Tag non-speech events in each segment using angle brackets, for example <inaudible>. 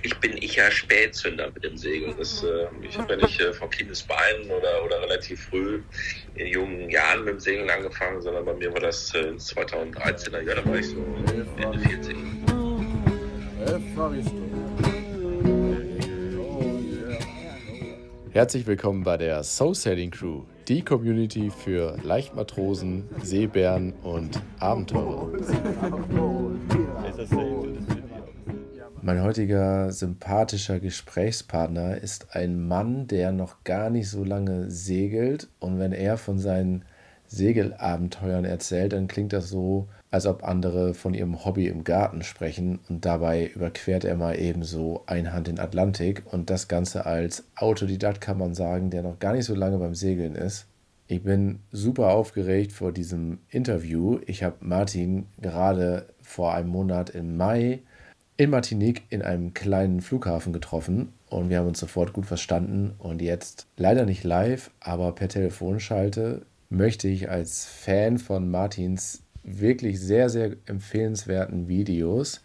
Eigentlich bin ich ja Spätzünder mit dem Segeln. Das, äh, ich habe ja nicht äh, von Kindesbeinen oder, oder relativ früh in jungen Jahren mit dem Segeln angefangen, sondern bei mir war das äh, 2013er Jahr, da war ich so Ende 40. Herzlich willkommen bei der Soul Sailing Crew, die Community für Leichtmatrosen, Seebären und Abenteurer. Mein heutiger sympathischer Gesprächspartner ist ein Mann, der noch gar nicht so lange segelt. Und wenn er von seinen Segelabenteuern erzählt, dann klingt das so, als ob andere von ihrem Hobby im Garten sprechen. Und dabei überquert er mal ebenso einhand den Atlantik. Und das Ganze als Autodidakt kann man sagen, der noch gar nicht so lange beim Segeln ist. Ich bin super aufgeregt vor diesem Interview. Ich habe Martin gerade vor einem Monat im Mai in Martinique in einem kleinen Flughafen getroffen und wir haben uns sofort gut verstanden. Und jetzt leider nicht live, aber per Telefonschalte möchte ich als Fan von Martins wirklich sehr, sehr empfehlenswerten Videos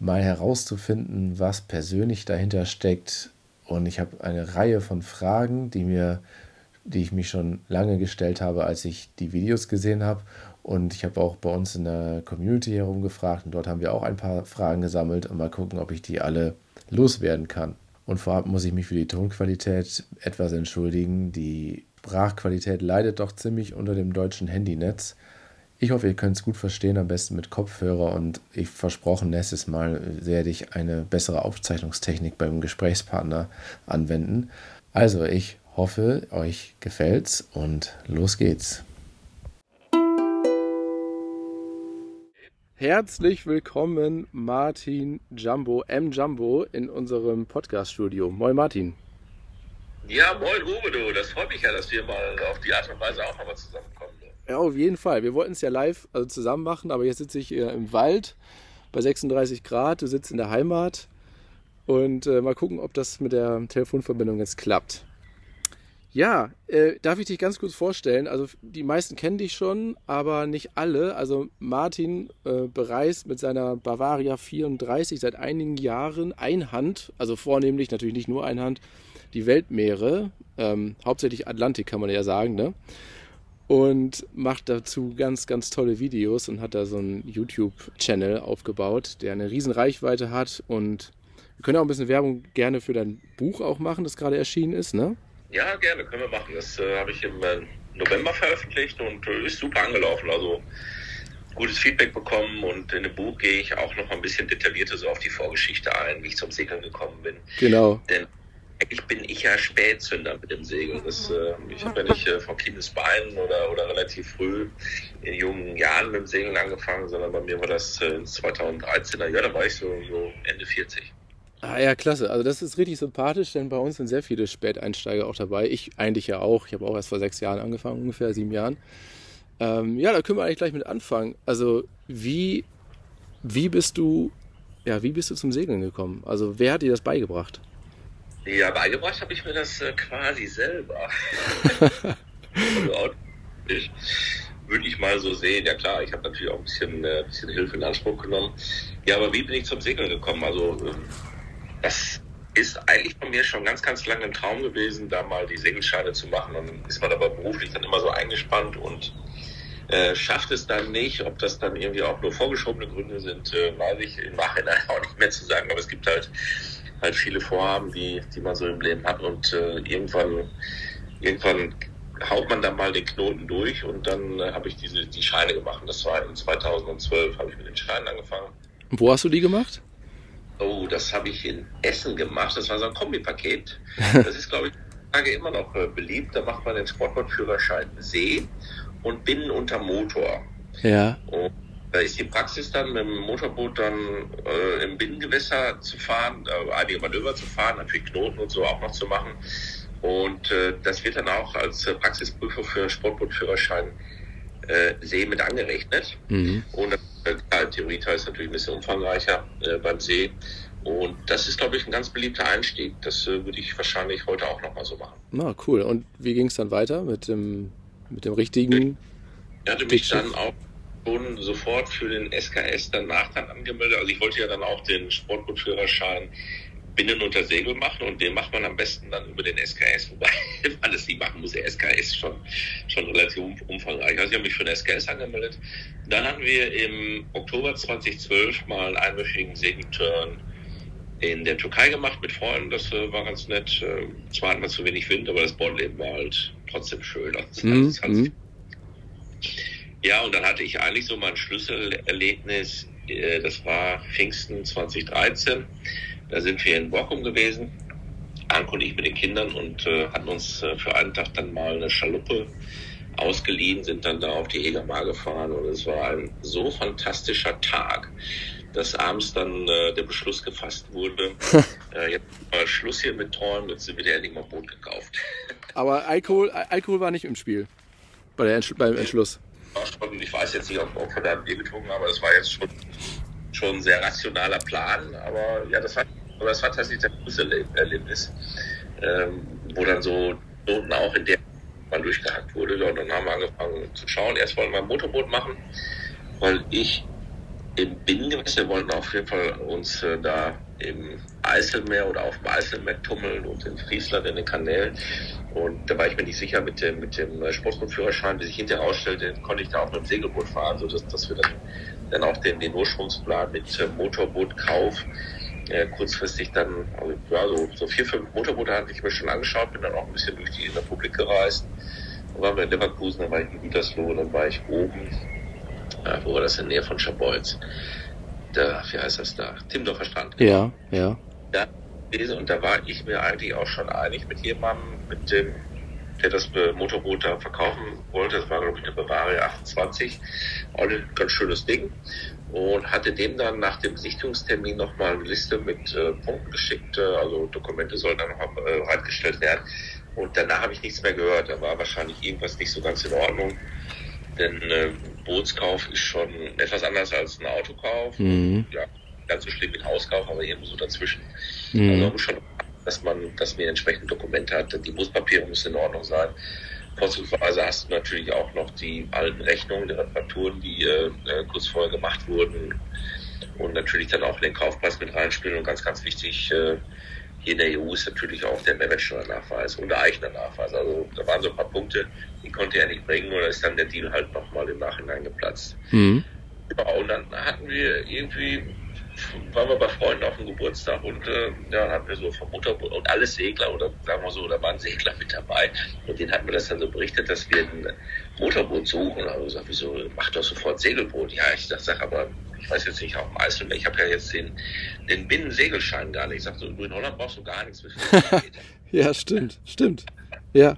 mal herauszufinden, was persönlich dahinter steckt. Und ich habe eine Reihe von Fragen, die mir die ich mich schon lange gestellt habe, als ich die Videos gesehen habe. Und ich habe auch bei uns in der Community herumgefragt und dort haben wir auch ein paar Fragen gesammelt und mal gucken, ob ich die alle loswerden kann. Und vorab muss ich mich für die Tonqualität etwas entschuldigen. Die Sprachqualität leidet doch ziemlich unter dem deutschen Handynetz. Ich hoffe, ihr könnt es gut verstehen, am besten mit Kopfhörer und ich versprochen, nächstes Mal werde ich eine bessere Aufzeichnungstechnik beim Gesprächspartner anwenden. Also, ich hoffe, euch gefällt's und los geht's. Herzlich willkommen, Martin Jumbo, M. Jumbo, in unserem Podcast-Studio. Moin, Martin. Ja, moin, Uwe, du. Das freut mich ja, dass wir mal auf die Art und Weise auch nochmal zusammenkommen. Ja, auf jeden Fall. Wir wollten es ja live also zusammen machen, aber jetzt sitze ich hier im Wald bei 36 Grad. Du sitzt in der Heimat. Und äh, mal gucken, ob das mit der Telefonverbindung jetzt klappt. Ja, äh, darf ich dich ganz kurz vorstellen? Also die meisten kennen dich schon, aber nicht alle. Also Martin äh, bereist mit seiner Bavaria 34 seit einigen Jahren Einhand, also vornehmlich natürlich nicht nur Einhand, die Weltmeere, ähm, hauptsächlich Atlantik kann man ja sagen, ne? Und macht dazu ganz, ganz tolle Videos und hat da so einen YouTube-Channel aufgebaut, der eine riesen Reichweite hat. Und wir können auch ein bisschen Werbung gerne für dein Buch auch machen, das gerade erschienen ist, ne? Ja, gerne, können wir machen. Das äh, habe ich im äh, November veröffentlicht und äh, ist super angelaufen. Also gutes Feedback bekommen und in dem Buch gehe ich auch noch ein bisschen detaillierter so auf die Vorgeschichte ein, wie ich zum Segeln gekommen bin. Genau. Denn eigentlich bin ich ja Spätzünder mit dem Segeln. Das, äh, ich habe ja nicht äh, von Kindesbeinen oder, oder relativ früh in jungen Jahren mit dem Segeln angefangen, sondern bei mir war das äh, 2013er Jahr, da war ich so, so Ende 40. Ah ja, klasse. Also das ist richtig sympathisch, denn bei uns sind sehr viele Späteinsteiger auch dabei. Ich eigentlich ja auch. Ich habe auch erst vor sechs Jahren angefangen, ungefähr sieben Jahren. Ähm, ja, da können wir eigentlich gleich mit anfangen. Also wie, wie bist du, ja, wie bist du zum Segeln gekommen? Also wer hat dir das beigebracht? Ja, beigebracht habe ich mir das äh, quasi selber. also <laughs> würde ich mal so sehen. Ja klar, ich habe natürlich auch ein bisschen, äh, bisschen Hilfe in Anspruch genommen. Ja, aber wie bin ich zum Segeln gekommen? Also ähm, das ist eigentlich bei mir schon ganz, ganz lange ein Traum gewesen, da mal die Segelscheine zu machen. Und dann ist man aber beruflich dann immer so eingespannt und äh, schafft es dann nicht. Ob das dann irgendwie auch nur vorgeschobene Gründe sind, äh, weiß ich im Nachhinein <laughs> auch nicht mehr zu sagen. Aber es gibt halt halt viele Vorhaben, die, die man so im Leben hat und äh, irgendwann, irgendwann haut man dann mal den Knoten durch und dann äh, habe ich diese die Scheine gemacht. Das war in 2012 habe ich mit den Scheinen angefangen. Wo hast du die gemacht? Oh, das habe ich in Essen gemacht. Das war so ein Kombipaket. <laughs> Das ist, glaube ich, immer noch äh, beliebt. Da macht man den Sportbootführerschein See und Binnen unter Motor. Ja. Und da ist die Praxis dann mit dem Motorboot dann äh, im Binnengewässer zu fahren, äh, einige Manöver zu fahren, natürlich Knoten und so auch noch zu machen. Und äh, das wird dann auch als äh, Praxisprüfung für Sportbootführerschein äh, See mit angerechnet. Mhm. Und Theorieteil ist natürlich ein bisschen umfangreicher äh, beim See. Und das ist, glaube ich, ein ganz beliebter Einstieg. Das äh, würde ich wahrscheinlich heute auch nochmal so machen. Na, cool. Und wie ging es dann weiter mit dem, mit dem richtigen? Ich hatte mich dann auch schon sofort für den SKS danach dann angemeldet. Also ich wollte ja dann auch den Sportbootführerschein Binnen unter Segel machen und den macht man am besten dann über den SKS, wobei <laughs> das nicht machen muss. Der SKS ist schon, schon relativ umfangreich. Also ich habe mich für den SKS angemeldet. Dann hatten wir im Oktober 2012 mal einen einwöchigen Segelturn in der Türkei gemacht mit Freunden. Das äh, war ganz nett. Äh, zwar hatten wir zu wenig Wind, aber das Bordleben war halt trotzdem schön. Also, mhm. also, ja, und dann hatte ich eigentlich so mein Schlüsselerlebnis. Äh, das war Pfingsten 2013 da sind wir in Borkum gewesen, Anko und ich mit den Kindern und äh, hatten uns äh, für einen Tag dann mal eine Schaluppe ausgeliehen, sind dann da auf die Egermar gefahren und es war ein so fantastischer Tag, dass abends dann äh, der Beschluss gefasst wurde, <laughs> äh, jetzt mal Schluss hier mit Träumen, jetzt sind wir endlich mal Boot gekauft. <laughs> Aber Alkohol, Alkohol war nicht im Spiel bei der Entsch beim Entschluss. Ich weiß jetzt nicht, ob, ob wir da ein Bier getrunken haben, aber es war jetzt schon, schon ein sehr rationaler Plan. Aber ja, das war aber es war tatsächlich das größte Erlebnis, ähm, wo dann so Noten auch in der mal durchgehackt wurde. Und dann haben wir angefangen zu schauen. Erst wollten wir ein Motorboot machen, weil ich im Binnengewässer wollten auf jeden Fall uns äh, da im Eiselmeer oder auf dem Eiselmeer tummeln und in Friesland in den Kanälen. Und da war ich mir nicht sicher mit dem, mit dem Sportbootführerschein, wie sich hinterher ausstellte, konnte ich da auch mit dem Segelboot fahren, sodass dass wir dann, dann auch den, den Ursprungsplan mit äh, Motorbootkauf äh, kurzfristig dann, also, ja, so, so vier, fünf Motorboote hatte ich mir schon angeschaut, bin dann auch ein bisschen durch die Republik gereist. Dann waren wir in Leverkusen, dann war ich in Gütersloh, dann war ich oben, äh, wo war das in der Nähe von Schabolz? Da, wie heißt das da? Timdorfer Strand. Genau. Ja, ja. Ja, und da war ich mir eigentlich auch schon einig mit jemandem, mit dem, der das Motorboot da verkaufen wollte. Das war, glaube ich, eine Bavaria 28. Auch ein ganz schönes Ding und hatte dem dann nach dem Sichtungstermin nochmal eine Liste mit äh, Punkten geschickt. Äh, also Dokumente sollen dann noch äh, reingestellt werden. Und danach habe ich nichts mehr gehört. Da war wahrscheinlich irgendwas nicht so ganz in Ordnung. Denn äh, Bootskauf ist schon etwas anders als ein Autokauf. Mhm. Ja, ganz so schlimm wie ein Hauskauf, aber irgendwo so dazwischen. Mhm. Also man muss schon, dass man, dass man entsprechend Dokumente hat. Die Buspapiere müssen in Ordnung sein. Vorzugsweise hast du natürlich auch noch die alten Rechnungen, die Reparaturen, die äh, äh, kurz vorher gemacht wurden und natürlich dann auch den Kaufpreis mit reinspielen und ganz, ganz wichtig, äh, hier in der EU ist natürlich auch der Mehrwertsteuernachweis und der Eichner-Nachweis. Also da waren so ein paar Punkte, die konnte er nicht bringen oder ist dann der Deal halt nochmal im Nachhinein geplatzt. Mhm. Ja, und dann hatten wir irgendwie waren wir bei Freunden auf dem Geburtstag und äh, ja, hatten wir so vom Motorboot und alles Segler oder sagen wir so, da waren Segler mit dabei und denen hatten wir das dann so berichtet, dass wir ein Motorboot suchen. Also gesagt, wieso macht doch sofort Segelboot? Ja, ich sag, sag aber ich weiß jetzt nicht auf dem Eiselmeer, ich habe ja jetzt den, den Binnensegelschein gar nicht. Ich sag so, in Holland brauchst du gar nichts. <laughs> ja, stimmt, stimmt. Ja.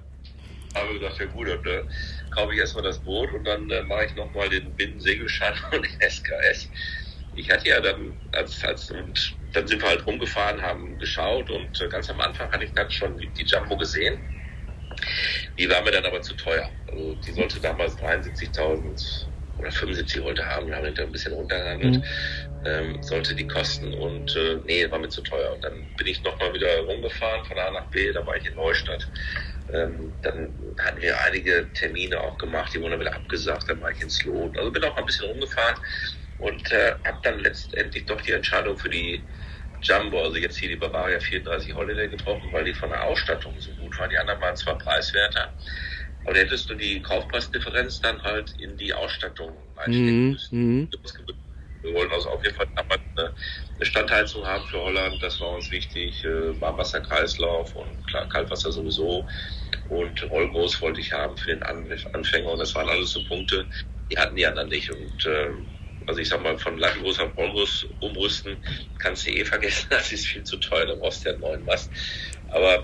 Aber ich gesagt, ja gut, dann äh, kaufe ich erstmal das Boot und dann äh, mache ich nochmal den Binnensegelschein <laughs> und den SKS ich hatte ja dann, als, als, und dann sind wir halt rumgefahren, haben geschaut und äh, ganz am Anfang hatte ich dann schon die, die Jumbo gesehen. Die war mir dann aber zu teuer. Also die sollte damals 73.000 oder 75 wollte haben, haben dann ein bisschen runtergehandelt, mhm. ähm, sollte die kosten und äh, nee, war mir zu teuer. Und dann bin ich nochmal wieder rumgefahren von A nach B, da war ich in Neustadt. Ähm, dann hatten wir einige Termine auch gemacht, die wurden dann wieder abgesagt, dann war ich in Sloan. Also bin auch mal ein bisschen rumgefahren und äh, habe dann letztendlich doch die Entscheidung für die Jumbo, also jetzt hier die Bavaria 34 Holiday getroffen, weil die von der Ausstattung so gut war. Die anderen waren zwar preiswerter, aber hättest du die Kaufpreisdifferenz dann halt in die Ausstattung einstecken mhm, müssen. Mhm. Wir wollen also auf jeden Fall eine, Standheizung haben für Holland, das war uns wichtig, äh, Warmwasserkreislauf und klar, Kaltwasser sowieso und Rollgroß wollte ich haben für den Anfänger und das waren alles so Punkte, die hatten die anderen nicht und äh, also ich sag mal, von Lattenbus auf Vollbus umrüsten kannst du eh vergessen, <laughs> das ist viel zu teuer, da brauchst du ja einen neuen Mast. Aber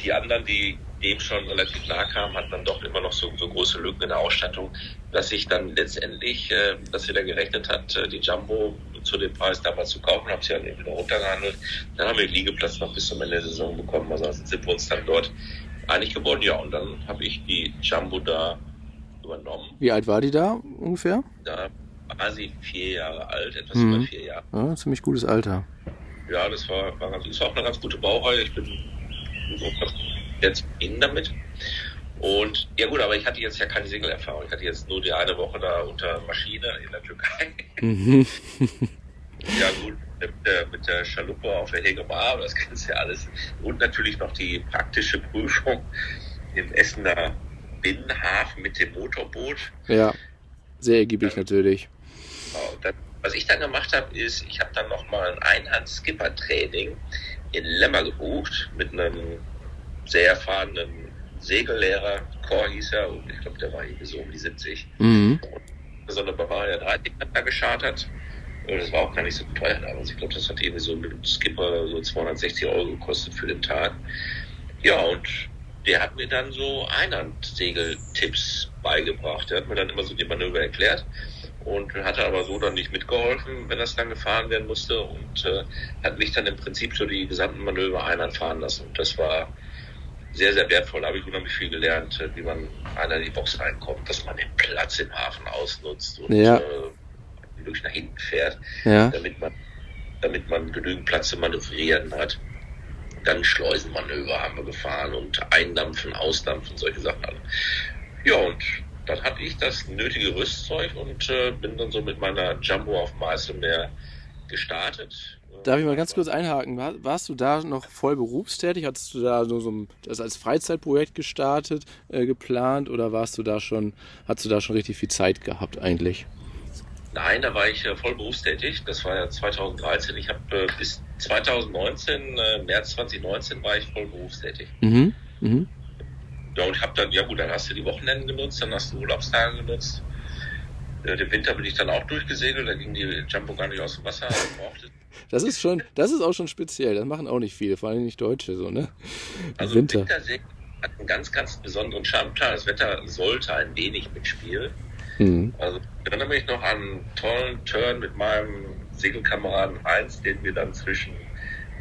die anderen, die dem schon relativ nah kamen, hatten dann doch immer noch so, so große Lücken in der Ausstattung, dass sich dann letztendlich, äh, dass wieder gerechnet hat, äh, die Jumbo zu dem Preis damals zu kaufen, habe sie dann eben wieder runtergehandelt. Dann haben wir den Liegeplatz noch bis zum Ende der Saison bekommen, also sind wir uns dann dort einig geworden, ja, und dann habe ich die Jumbo da übernommen. Wie alt war die da ungefähr? Da quasi vier Jahre alt, etwas mhm. über vier Jahre. Ja, ziemlich gutes Alter. Ja, das war, war, ganz, das war auch eine ganz gute Baureihe. Ich bin jetzt in damit. Und ja gut, aber ich hatte jetzt ja keine Segelerfahrung. Ich hatte jetzt nur die eine Woche da unter Maschine in der Türkei. Mhm. <laughs> ja gut, mit der, mit der Schaluppe auf der Hegemar, das kennst du ja alles. Und natürlich noch die praktische Prüfung im Essener Binnenhafen mit dem Motorboot. Ja, sehr ergiebig dann, natürlich. Genau, dann, was ich dann gemacht habe, ist, ich habe dann nochmal ein Einhand-Skipper-Training in Lemmer gebucht mit einem sehr erfahrenen Segellehrer, Chor hieß er, und ich glaube, der war irgendwie so um die 70. Mhm. Und so eine Bavaria 3 da geschartert. Das war auch gar nicht so teuer damals. Ich glaube, das hat irgendwie so mit dem Skipper so 260 Euro gekostet für den Tag. Ja, und der hat mir dann so Einhandsegeltipps beigebracht. Der hat mir dann immer so die Manöver erklärt und hatte aber so dann nicht mitgeholfen, wenn das dann gefahren werden musste und äh, hat mich dann im Prinzip so die gesamten Manöver Einhand fahren lassen. Und das war sehr, sehr wertvoll. Da habe ich unheimlich viel gelernt, äh, wie man einer in die Box reinkommt, dass man den Platz im Hafen ausnutzt und ja. äh, wirklich nach hinten fährt, ja. damit man damit man genügend Platz zu manövrieren hat. Dann Schleusenmanöver haben wir gefahren und Eindampfen, Ausdampfen, solche Sachen. Ja, und dann hatte ich das nötige Rüstzeug und äh, bin dann so mit meiner Jumbo auf dem Eiselmeer gestartet. Darf ich mal ganz kurz einhaken? warst du da noch voll berufstätig? Hattest du da so, so das als Freizeitprojekt gestartet, äh, geplant oder warst du da schon, hast du da schon richtig viel Zeit gehabt eigentlich? Nein, da war ich äh, voll berufstätig. Das war ja 2013. Ich habe äh, bis 2019, äh, März 2019 war ich voll berufstätig. Mhm. Mhm. Ja, und ich habe dann, ja gut, dann hast du die Wochenenden genutzt, dann hast du Urlaubstage genutzt. Äh, den Winter bin ich dann auch durchgesegelt, da ging die Jumbo gar nicht aus dem Wasser. Das ist schon, das ist auch schon speziell. Das machen auch nicht viele, vor allem nicht Deutsche so, ne? Also Winter. Wintersegeln hat einen ganz, ganz besonderen Charme. Klar, das Wetter sollte ein wenig mitspielen. Mhm. Also ich erinnere mich noch an einen tollen Turn mit meinem Segelkameraden Heinz, den wir dann zwischen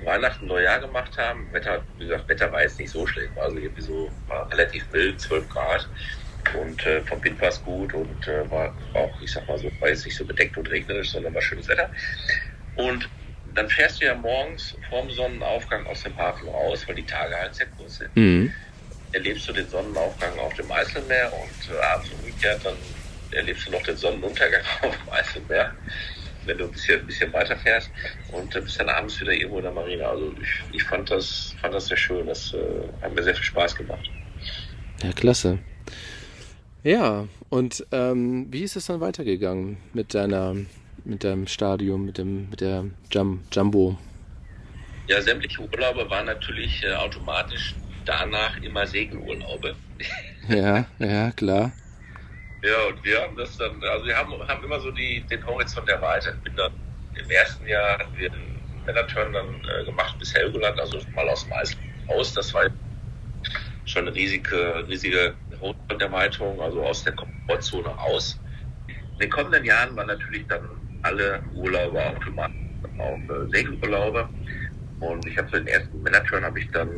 Weihnachten Neujahr gemacht haben. Wetter, wie gesagt, Wetter war jetzt nicht so schlecht, war also irgendwie so war relativ mild, 12 Grad. Und äh, vom Wind war es gut und äh, war auch, ich sag mal so, war jetzt nicht so bedeckt und regnerisch, sondern war schönes Wetter. Und dann fährst du ja morgens vorm Sonnenaufgang aus dem Hafen raus, weil die Tage halt sehr kurz sind. Mhm. Erlebst du den Sonnenaufgang auf dem Eiselmeer und äh, abends umgekehrt, dann erlebst du noch den Sonnenuntergang <laughs> auf dem Eiselmeer, wenn du ein bisschen, ein bisschen weiter fährst und äh, bist dann abends wieder irgendwo in der Marine. Also ich, ich fand das, fand das sehr schön. Das äh, hat mir sehr viel Spaß gemacht. Ja, klasse. Ja, und ähm, wie ist es dann weitergegangen mit deiner, mit deinem Stadium, mit dem, mit der Jum Jumbo? Ja, sämtliche Urlaube waren natürlich äh, automatisch danach immer Segelurlaube. Ja, <laughs> ja, klar. Ja, und wir haben das dann, also wir haben, haben immer so die, den Horizont erweitert. Bin dann im ersten Jahr hatten wir den Männerturn dann äh, gemacht bis Helgoland, also mal aus dem Eis aus. Das war schon eine riesige, riesige Horizonterweiterung, also aus der Komfortzone raus. In den kommenden Jahren waren natürlich dann alle Urlaube automatisch auch äh, Segelurlaube. Und ich habe für den ersten Männerturn habe ich dann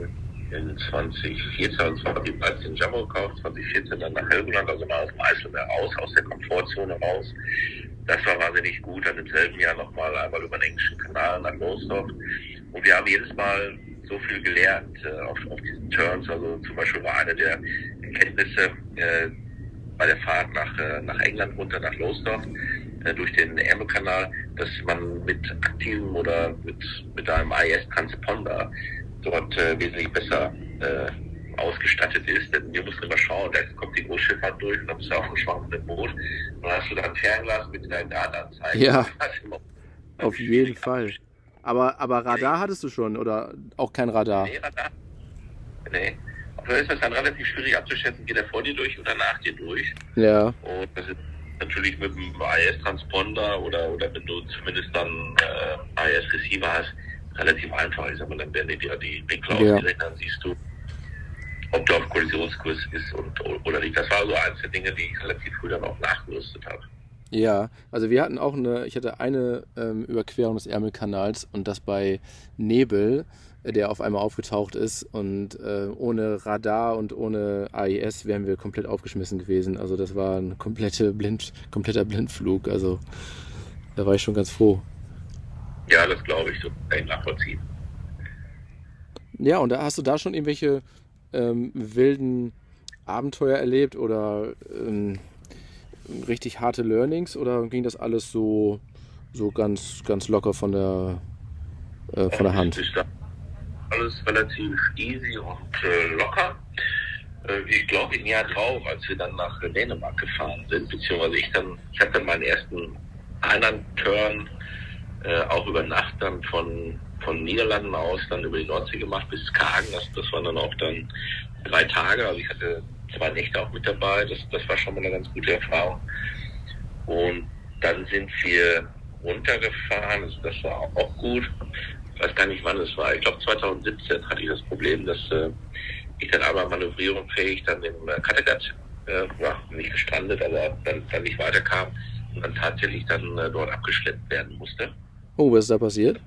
in 2014, also 2013 Jumbo gekauft, 2014 dann nach Helgoland, also mal aus dem Eiselmeer raus, aus der Komfortzone raus. Das war wahnsinnig gut. Dann im selben Jahr nochmal einmal über den englischen Kanal nach Lowestoft. Und wir haben jedes Mal so viel gelernt äh, auf, auf diesen Turns. Also zum Beispiel war eine der Erkenntnisse äh, bei der Fahrt nach, äh, nach England runter, nach Lowestoft, äh, durch den Ärmelkanal, dass man mit aktivem oder mit, mit einem IS-Transponder dort äh, wesentlich besser äh, ausgestattet ist. Denn wir mussten immer schauen, da kommt die Großschifffahrt durch und dann bist du auf einem schwammenden Boot und dann hast du da ein Fernglas mit deinen Datenanzeigen. Ja, <laughs> auf jeden Fall. Aber, aber Radar hattest du schon oder auch kein Radar? Nee, Radar. Nee. Auch ist das dann relativ schwierig abzuschätzen, geht er vor dir durch oder nach dir durch. Ja. Und das ist natürlich mit dem IS-Transponder oder, oder wenn du zumindest dann äh, IS-Receiver hast, relativ einfach. Sag mal, dann werden dir die Winkel ja. ausgerechnet, dann siehst du, ob du auf Kollisionskurs ist und, oder nicht. Das war so eins der Dinge, die ich relativ früh dann auch nachgerüstet habe. Ja, also wir hatten auch eine, ich hatte eine ähm, Überquerung des Ärmelkanals und das bei Nebel, äh, der auf einmal aufgetaucht ist und äh, ohne Radar und ohne AIS wären wir komplett aufgeschmissen gewesen. Also das war ein komplette Blind, kompletter Blindflug. Also da war ich schon ganz froh. Ja, das glaube ich, so kann ich nachvollziehen. Ja, und da hast du da schon irgendwelche ähm, wilden Abenteuer erlebt oder ähm, richtig harte Learnings oder ging das alles so so ganz, ganz locker von der, äh, von der Hand? Alles relativ easy und äh, locker. Äh, ich glaube im Jahr drauf, als wir dann nach Dänemark gefahren sind, beziehungsweise ich dann, ich hatte dann meinen ersten Island-Turn äh, auch über Nacht dann von, von Niederlanden aus dann über die Nordsee gemacht bis Skagen. Das, das waren dann auch dann drei Tage. Also ich hatte zwei Nächte auch mit dabei. Das, das war schon mal eine ganz gute Erfahrung. Und dann sind wir runtergefahren. Also das war auch, auch gut. Ich weiß gar nicht, wann es war. Ich glaube 2017 hatte ich das Problem, dass äh, ich dann aber manövrierungsfähig dann im äh, Kattegat äh, ja, nicht gestrandet, aber dann, dann nicht weiterkam und dann tatsächlich dann äh, dort abgeschleppt werden musste. Oh, was ist da passiert?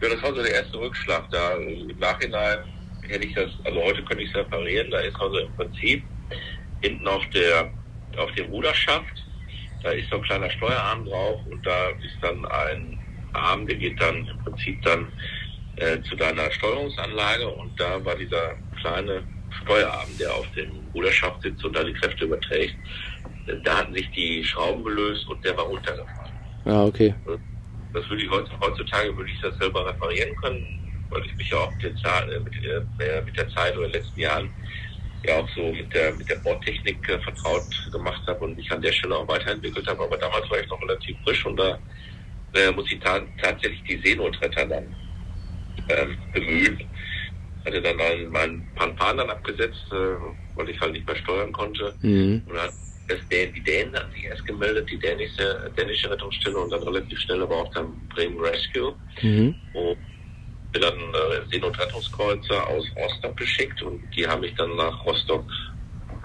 Ja, das war so der erste Rückschlag. Da im Nachhinein hätte ich das, also heute könnte ich es reparieren. Da ist also im Prinzip hinten auf der auf dem Ruderschaft, da ist so ein kleiner Steuerarm drauf und da ist dann ein Arm, der geht dann im Prinzip dann äh, zu deiner Steuerungsanlage und da war dieser kleine Steuerarm, der auf dem Ruderschaft sitzt und da die Kräfte überträgt. Da hatten sich die Schrauben gelöst und der war runtergefallen. Ah, okay. Das würde ich heutzutage würde ich das selber reparieren können, weil ich mich ja auch mit der, Zeit, äh, mit, äh, mit der Zeit oder in den letzten Jahren ja auch so mit der mit der Bordtechnik äh, vertraut gemacht habe und mich an der Stelle auch weiterentwickelt habe. Aber damals war ich noch relativ frisch und da äh, muss ich ta tatsächlich die Seenotretter dann ähm, bemühen hatte dann einen, meinen Panpan dann abgesetzt, äh, weil ich halt nicht mehr steuern konnte. Mhm. Und dann das, die Dänen hatten sich erst gemeldet, die dänische, dänische Rettungsstelle und dann relativ schnell aber auch dann Bremen Rescue. Mhm. Und bin dann äh, Seenotrettungskreuzer aus Rostock geschickt und die haben mich dann nach Rostock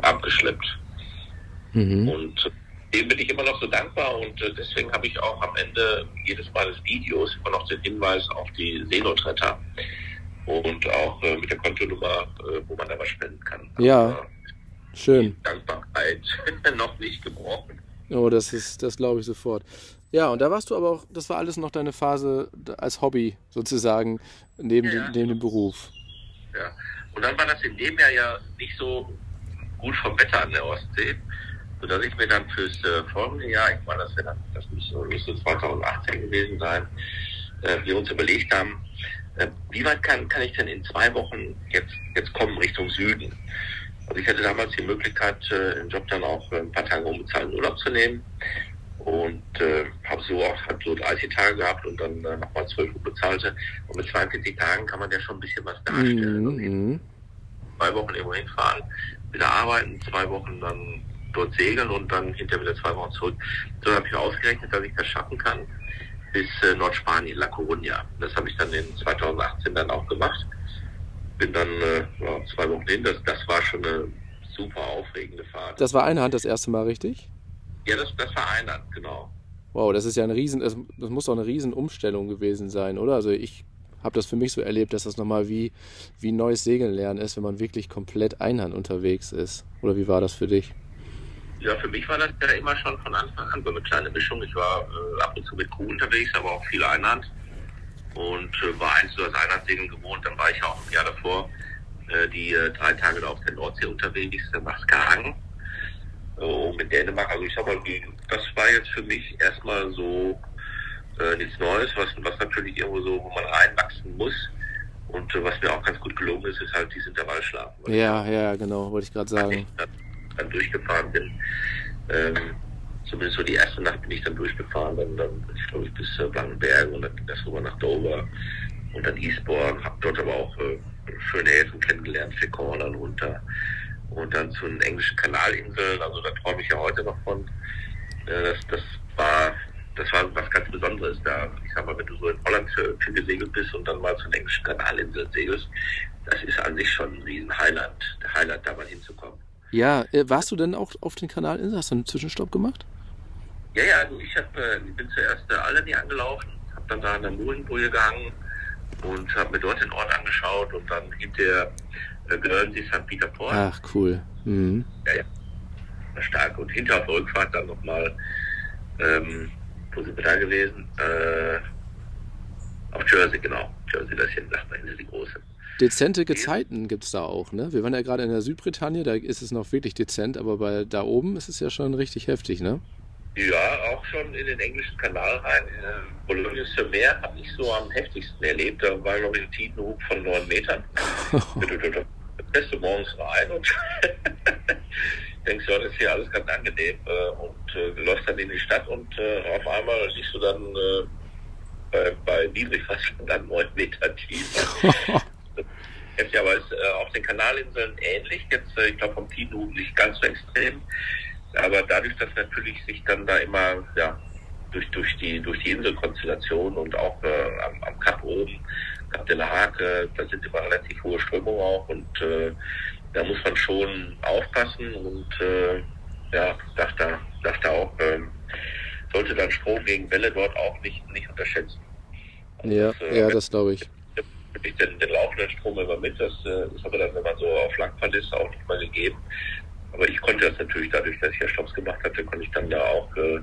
abgeschleppt. Mhm. Und dem bin ich immer noch so dankbar und äh, deswegen habe ich auch am Ende jedes Mal des Videos immer noch den Hinweis auf die Seenotretter und auch äh, mit der Kontonummer, äh, wo man da was spenden kann. Ja, Aber schön. Dankbarkeit <laughs> noch nicht gebrochen. Oh, das ist, das glaube ich sofort. Ja, und da warst du aber auch, das war alles noch deine Phase als Hobby sozusagen, neben, ja, dem, neben dem Beruf. Ja, und dann war das in dem Jahr ja nicht so gut vom Wetter an der Ostsee, sodass ich mir dann fürs äh, folgende Jahr, ich meine, das, dann, das müsste, müsste 2018 gewesen sein, äh, wir uns überlegt haben, äh, wie weit kann, kann ich denn in zwei Wochen jetzt, jetzt kommen Richtung Süden? Also ich hatte damals die Möglichkeit, äh, im Job dann auch ein paar Tage unbezahlten Urlaub zu nehmen und äh, habe so auch halt so 30 Tage gehabt und dann äh, nochmal 12 unbezahlte. Und mit 42 Tagen kann man ja schon ein bisschen was darstellen. Mhm. Zwei Wochen irgendwo hinfahren, wieder arbeiten, zwei Wochen dann dort segeln und dann hinterher wieder zwei Wochen zurück. So habe ich mir ausgerechnet, dass ich das schaffen kann bis äh, Nordspanien, La Coruña. Das habe ich dann in 2018 dann auch gemacht. Bin dann äh, zwei Wochen hin. Das, das war schon eine super aufregende Fahrt. Das war eine Hand das erste Mal, richtig? Ja, das, das war eine Hand, genau. Wow, das ist ja eine riesen, das, das muss doch eine riesen Umstellung gewesen sein, oder? Also ich habe das für mich so erlebt, dass das nochmal wie, wie neues Segeln lernen ist, wenn man wirklich komplett einhand unterwegs ist. Oder wie war das für dich? Ja, für mich war das ja immer schon von Anfang an so eine kleine Mischung. Ich war äh, ab und zu mit Crew unterwegs, aber auch viel Einhand. Und äh, war eins das Einhandsegeln gewohnt. Dann war ich auch im Jahr davor äh, die äh, drei Tage da auf der Nordsee unterwegs, nach Skagen äh, mit Dänemark. Also ich sag mal, das war jetzt für mich erstmal so äh, nichts Neues, was, was natürlich irgendwo so, wo man reinwachsen muss. Und äh, was mir auch ganz gut gelungen ist, ist halt dieses Intervallschlafen. Ja, ja, genau, wollte ich gerade sagen dann durchgefahren bin. Ähm, zumindest so die erste Nacht bin ich dann durchgefahren, dann, dann ich glaube ich bis äh, Blankenberg und dann ging das rüber nach Dover und dann Eastbourne, habe dort aber auch äh, schöne Häfen kennengelernt, vier Cornern runter und dann zu den englischen Kanalinseln, also da träume ich ja heute noch von. Äh, das, das war das war was ganz Besonderes da. Ich sag mal, wenn du so in Holland für, für gesegelt bist und dann mal zu den englischen Kanalinseln segelst, das ist an sich schon ein riesen Highlight, Highlight da mal hinzukommen. Ja, äh, warst du denn auch auf den Kanalinseln? Hast du einen Zwischenstopp gemacht? Ja, ja, also ich hab, äh, bin zuerst äh, Alani angelaufen, habe dann da an der Murenbrühe gehangen und habe mir dort den Ort angeschaut und dann hinterher äh, Guernsey St. Peter Port. Ach, cool. Mhm. Ja, ja. Stark. Und hinter auf der Rückfahrt dann nochmal, ähm, wo sind wir da gewesen? Äh, auf Jersey, genau. Jersey, das ist hier Nachbarinsel, die große. Dezente Gezeiten gibt es da auch, ne? Wir waren ja gerade in der Südbritannien, da ist es noch wirklich dezent, aber bei da oben ist es ja schon richtig heftig, ne? Ja, auch schon in den englischen Kanal rein. Äh, Bologna sur Meer habe ich so am heftigsten erlebt. Da war, glaube ich, ein Tidenhub von neun Metern. <laughs> da bist du morgens rein und <laughs> denkst, ja, das ist hier alles ganz angenehm. Äh, und äh, läufst dann in die Stadt und äh, auf einmal siehst du dann äh, bei, bei Niedrigwasser dann neun Meter tief. <laughs> ja, aber ist äh, auf den Kanalinseln ähnlich. Jetzt, äh, ich glaube, vom Tidenhub nicht ganz so extrem. Aber dadurch, dass natürlich sich dann da immer, ja, durch, durch die, durch die Inselkonstellation und auch äh, am, am Kap oben, Kap de la Hake, da sind immer relativ hohe Strömungen auch und äh, da muss man schon aufpassen und äh, ja, dachte, dachte auch, äh, sollte dann Strom gegen Welle dort auch nicht, nicht unterschätzen. Also ja, das, äh, ja, das glaube ich. Ich den, den laufenden Strom immer mit, das äh, ist aber dann, wenn man so auf Langfahrt ist, auch nicht mal gegeben. Aber ich konnte das natürlich dadurch, dass ich ja Stopps gemacht hatte, konnte ich dann da auch äh,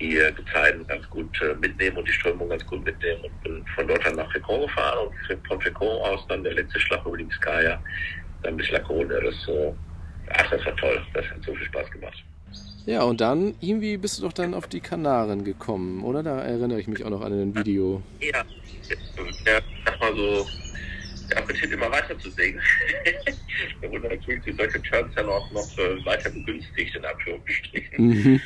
die Gezeiten ganz gut äh, mitnehmen und die Strömung ganz gut mitnehmen und bin von dort dann nach Fecon gefahren und von Fecon aus dann der letzte Schlag über die Biskaya, dann bis Lacone. Das, äh, ach, das war toll. Das hat so viel Spaß gemacht. Ja, und dann irgendwie bist du doch dann auf die Kanaren gekommen, oder? Da erinnere ich mich auch noch an ein Video. Ja, ja sag mal so, der Appetit immer weiter zu sägen. da wurde natürlich die solche Turns dann auch noch äh, weiter begünstigt, in Anführungsstrichen. Mhm.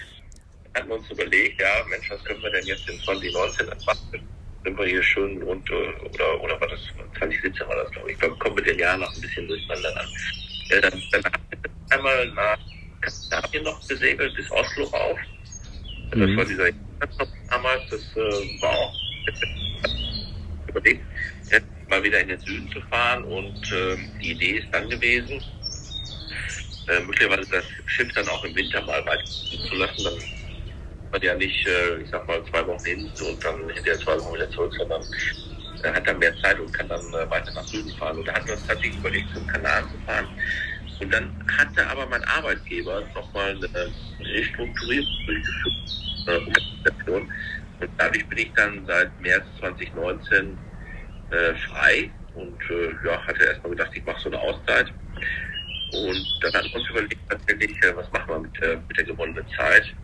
Hatten wir uns überlegt, ja, Mensch, was können wir denn jetzt in 2019 machen? Sind wir hier schön und, äh, oder, oder war das 2017 war das, glaube ich. Ich glaube, kommen wir den Jahr noch ein bisschen durcheinander an. Äh, dann, dann haben wir einmal nach Skandinavien noch gesegelt, bis Oslo rauf. Mhm. Das war dieser damals, das äh, war auch <laughs> überlegt mal wieder in den Süden zu fahren. Und äh, die Idee ist dann gewesen, äh, möglicherweise das Schiff dann auch im Winter mal weiter zu lassen. Dann man ja nicht, äh, ich sag mal, zwei Wochen hin und dann hinterher zwei Wochen wieder zurück, sondern er hat dann mehr Zeit und kann dann äh, weiter nach Süden fahren. Und da hatten wir uns tatsächlich überlegt, zum Kanal zu fahren. Und dann hatte aber mein Arbeitgeber nochmal eine Restrukturierung durchgeführt. Äh, und dadurch bin ich dann seit März 2019 äh, frei und äh, ja, hatte erstmal gedacht, ich mache so eine Auszeit. Und dann haben wir uns überlegt, tatsächlich, äh, was machen wir mit, äh, mit der gewonnenen Zeit.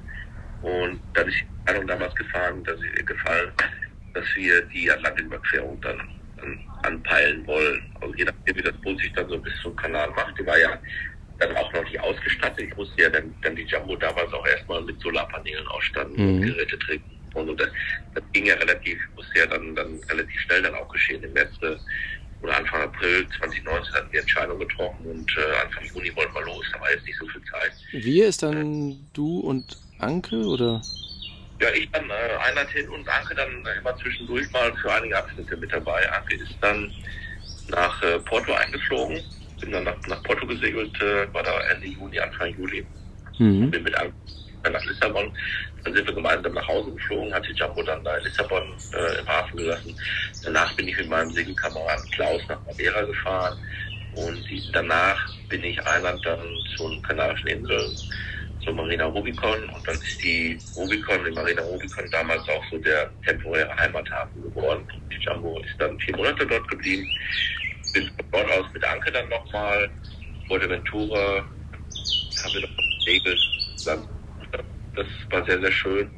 Und dann ist die Entscheidung damals gefahren, dass ich, gefallen, dass wir die Atlantiküberquerung dann, dann anpeilen wollen. Also je nachdem, wie das Boot sich dann so bis zum Kanal macht, die war ja dann auch noch nicht ausgestattet. Ich musste ja dann, dann die Jumbo damals auch erstmal mit Solarpanelen ausstatten mhm. und Geräte trinken. Und das, das ging ja relativ, musste ja dann, dann relativ schnell dann auch geschehen. Im März oder Anfang April 2019 hatten wir Entscheidung getroffen und äh, Anfang Juni wollten wir los. Da war jetzt nicht so viel Zeit. Wir ist dann äh, du und Anke oder? Ja, ich dann äh, Einheit hin und Anke dann immer zwischendurch mal für einige Abschnitte mit dabei. Anke ist dann nach äh, Porto eingeflogen, bin dann nach, nach Porto gesegelt, äh, war da Ende Juni, Anfang Juli. Mhm. Bin mit Anke nach Lissabon. Dann sind wir gemeinsam nach Hause geflogen, hat die Jumbo dann da in Lissabon äh, im Hafen gelassen. Danach bin ich mit meinem Segelkameraden Klaus nach Madeira gefahren und danach bin ich Eiland dann zu den Kanarischen Inseln, zur Marina Rubicon und dann ist die Rubicon, die Marina Rubicon damals auch so der temporäre Heimathafen geworden. Die Jumbo ist dann vier Monate dort geblieben. Bin von dort aus mit Anke dann nochmal, Fuerteventura, haben wir noch gesegelt, dann das war sehr, sehr schön.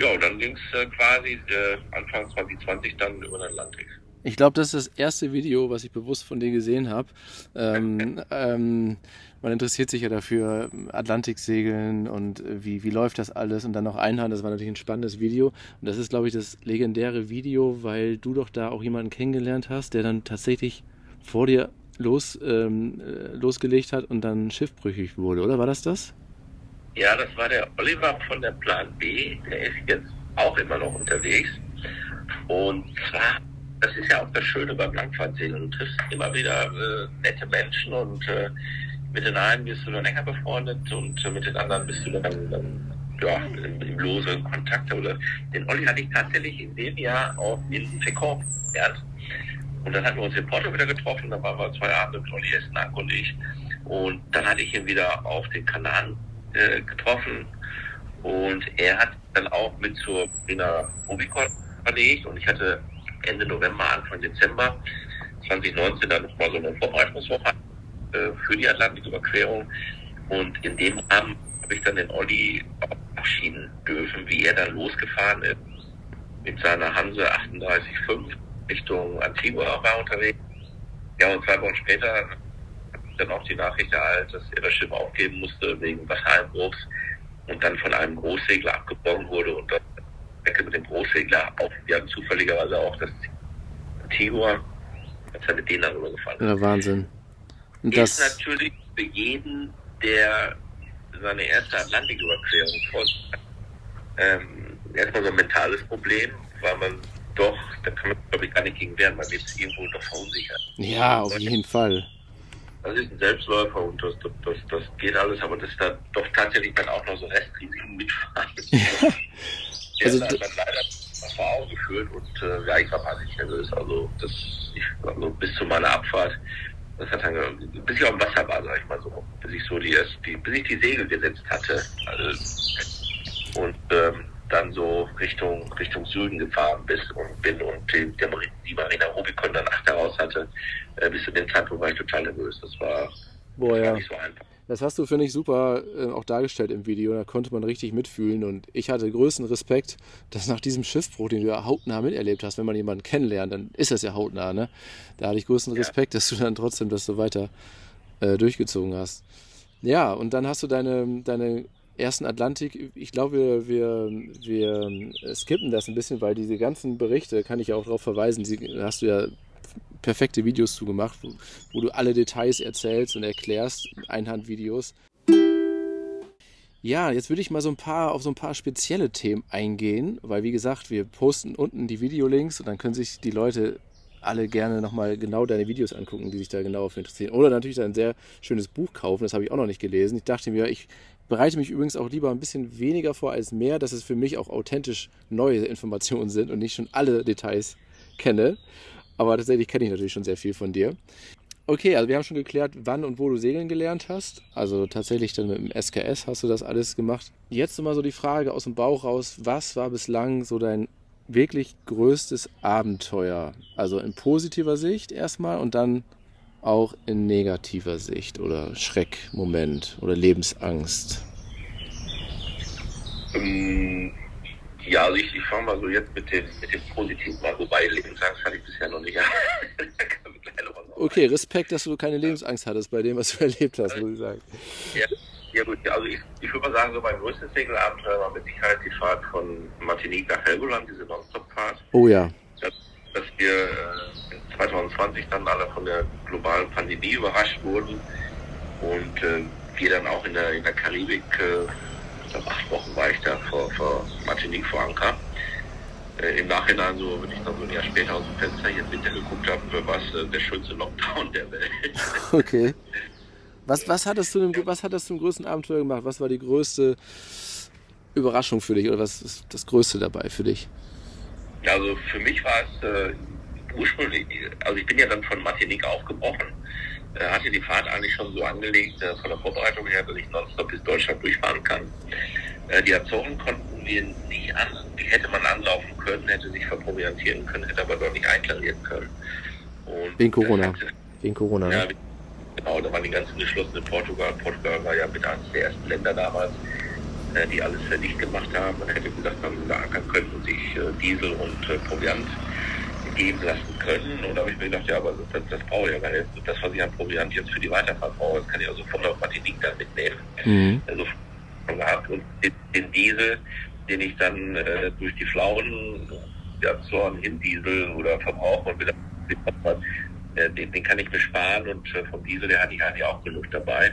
Ja, und dann ging es äh, quasi äh, Anfang 2020 dann über den Atlantik. Ich glaube, das ist das erste Video, was ich bewusst von dir gesehen habe. Ähm, <laughs> ähm, man interessiert sich ja dafür, Atlantiksegeln und äh, wie, wie läuft das alles und dann noch Einhand. Das war natürlich ein spannendes Video. Und das ist, glaube ich, das legendäre Video, weil du doch da auch jemanden kennengelernt hast, der dann tatsächlich vor dir los, ähm, äh, losgelegt hat und dann schiffbrüchig wurde, oder? War das das? Ja, das war der Oliver von der Plan B. Der ist jetzt auch immer noch unterwegs. Und zwar, das ist ja auch das Schöne beim Langfahrtsegeln. Du triffst immer wieder äh, nette Menschen und äh, mit den einen bist du dann länger befreundet und äh, mit den anderen bist du dann, dann ja, im, im losen Kontakt. Oder den Olli hatte ich tatsächlich in dem Jahr auch in Fekon gelernt. Und dann hatten wir uns in Porto wieder getroffen, da waren wir zwei Abende mit Olli Essen, und ich. Und dann hatte ich ihn wieder auf den Kanaren äh, getroffen. Und er hat dann auch mit zur Marina Rubicon verlegt. Und ich hatte Ende November, Anfang Dezember 2019 dann nochmal so eine Vorbereitungswoche äh, für die Atlantiküberquerung und in dem Rahmen habe ich dann den Olli verabschieden dürfen, wie er dann losgefahren ist mit seiner Hanse 38.5 Richtung Antigua war unterwegs. Ja, und zwei Wochen später dann auch die Nachricht erhalten, dass er das Schiff aufgeben musste wegen Wassereinbruchs und dann von einem Großsegler abgebrochen wurde und dann mit dem Großsegler auch, wir haben zufälligerweise auch das Antigua, als er mit denen dann rübergefahren ist. Ja, Wahnsinn. Und das ist natürlich für jeden, der seine erste Atlantiküberquerung folgt, ähm, erstmal so ein mentales Problem, weil man doch, da kann man glaube ich gar nicht gegen wehren, man lebt irgendwo doch verunsichert. Ja, auf jeden Fall. Das ist ein Selbstläufer und das, das, das geht alles, aber das ist da doch tatsächlich dann auch noch so Restrisiken mitfahren. <laughs> Ja. also, hat dann leider was vor Augen geführt und äh, ja, ich war wahnsinnig nervös. Also das ich, also bis zu meiner Abfahrt, das hat dann bis ich auf dem Wasser war, sag ich mal so, bis ich so die, die bis ich die Segel gesetzt hatte. Also, und ähm, dann so Richtung Richtung Süden gefahren bist und bin und die, die Marina Rubicon dann Achter raus hatte, äh, bis zu dem Zeitpunkt war ich total nervös. Das war, Boah, ja. nicht so einfach. Das hast du, finde ich, super äh, auch dargestellt im Video. Da konnte man richtig mitfühlen. Und ich hatte größten Respekt, dass nach diesem Schiffbruch, den du ja hautnah miterlebt hast, wenn man jemanden kennenlernt, dann ist das ja hautnah. Ne? Da hatte ich größten Respekt, ja. dass du dann trotzdem das so weiter äh, durchgezogen hast. Ja, und dann hast du deine, deine ersten Atlantik, ich glaube, wir, wir, wir skippen das ein bisschen, weil diese ganzen Berichte, kann ich auch darauf verweisen, die hast du ja perfekte Videos zugemacht, wo, wo du alle Details erzählst und erklärst, Einhandvideos. Ja, jetzt würde ich mal so ein paar auf so ein paar spezielle Themen eingehen, weil wie gesagt, wir posten unten die Videolinks und dann können sich die Leute alle gerne nochmal genau deine Videos angucken, die sich da genau für interessieren. Oder natürlich ein sehr schönes Buch kaufen, das habe ich auch noch nicht gelesen. Ich dachte mir, ich bereite mich übrigens auch lieber ein bisschen weniger vor als mehr, dass es für mich auch authentisch neue Informationen sind und nicht schon alle Details kenne. Aber tatsächlich kenne ich natürlich schon sehr viel von dir. Okay, also wir haben schon geklärt, wann und wo du segeln gelernt hast. Also tatsächlich dann mit dem SKS hast du das alles gemacht. Jetzt nochmal so die Frage aus dem Bauch raus, was war bislang so dein wirklich größtes Abenteuer? Also in positiver Sicht erstmal und dann auch in negativer Sicht oder Schreckmoment oder Lebensangst? Ähm, ja, also ich, ich fange mal so jetzt mit dem, mit dem Positiven mal, wobei Lebensangst hatte ich bisher noch nicht. <laughs> okay, Respekt, dass du keine Lebensangst hattest bei dem, was du <laughs> erlebt hast, muss ich sagen. Ja, ja gut, also ich, ich würde mal sagen, so mein größtes Segelabenteuer war mit Sicherheit die Fahrt von Martinique nach Helgoland, diese Nonstop-Fahrt. Oh ja. Das, dass wir äh, 2020 dann alle von der globalen Pandemie überrascht wurden und äh, wir dann auch in der, in der Karibik, äh, glaube acht Wochen war ich da vor, vor Martinique vor Anker. Äh, Im Nachhinein, so, wenn ich dann so ein Jahr später aus dem Fenster hier hinter geguckt habe, war es äh, der schönste Lockdown der Welt. <laughs> Okay. Was, was, hattest du dem, was hat das zum größten Abenteuer gemacht? Was war die größte Überraschung für dich oder was ist das Größte dabei für dich? Also für mich war es äh, ursprünglich, also ich bin ja dann von Martinique aufgebrochen, äh, hatte die Fahrt eigentlich schon so angelegt, äh, von der Vorbereitung her, dass ich nonstop bis Deutschland durchfahren kann. Äh, die Azoren konnten wir nicht an, die hätte man anlaufen können, hätte sich verproviantieren können, hätte aber dort nicht einklarieren können. Und Wegen Corona. Hatte, Wegen Corona. Ja, genau, da waren die ganzen geschlossenen Portugal. Portugal war ja mit eines der ersten Länder damals, die alles dicht gemacht haben. Man hätte gesagt, man da ankern können und sich äh, Diesel und Proviant geben lassen können. Und da habe ich mir gedacht, ja, aber das, das brauche ich ja gar nicht. Das, was ich an Proviant jetzt für die Weiterfahrt brauche, das kann ich also von der Martinique da mitnehmen. Mhm. Also und den, Diesel, den ich dann äh, durch die Flauen ja, einen Hindiesel oder verbrauche und wieder äh, den, den kann ich mir sparen und äh, vom Diesel, der hatte ich eigentlich auch genug dabei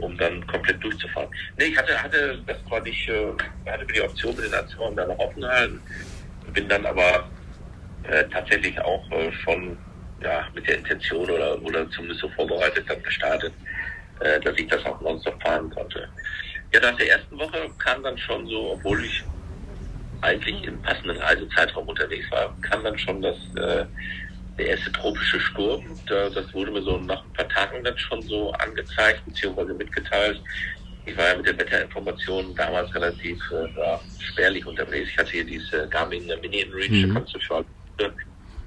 um dann komplett durchzufahren. Nee, ich hatte, hatte das war nicht, äh, hatte mir die Option mit den Nationen dann noch offen gehalten, bin dann aber äh, tatsächlich auch äh, schon ja, mit der Intention oder, oder zumindest so vorbereitet dann gestartet, äh, dass ich das auch nonstop fahren konnte. Ja, nach der ersten Woche kam dann schon so, obwohl ich eigentlich im passenden Reisezeitraum unterwegs war, kam dann schon das äh, der erste tropische Sturm. das wurde mir so nach ein paar Tagen dann schon so angezeigt bzw. mitgeteilt. Ich war ja mit den Wetterinformationen damals relativ äh, spärlich unterwegs. Ich hatte hier diese Garmin Mini Reach, mhm. da kannst du für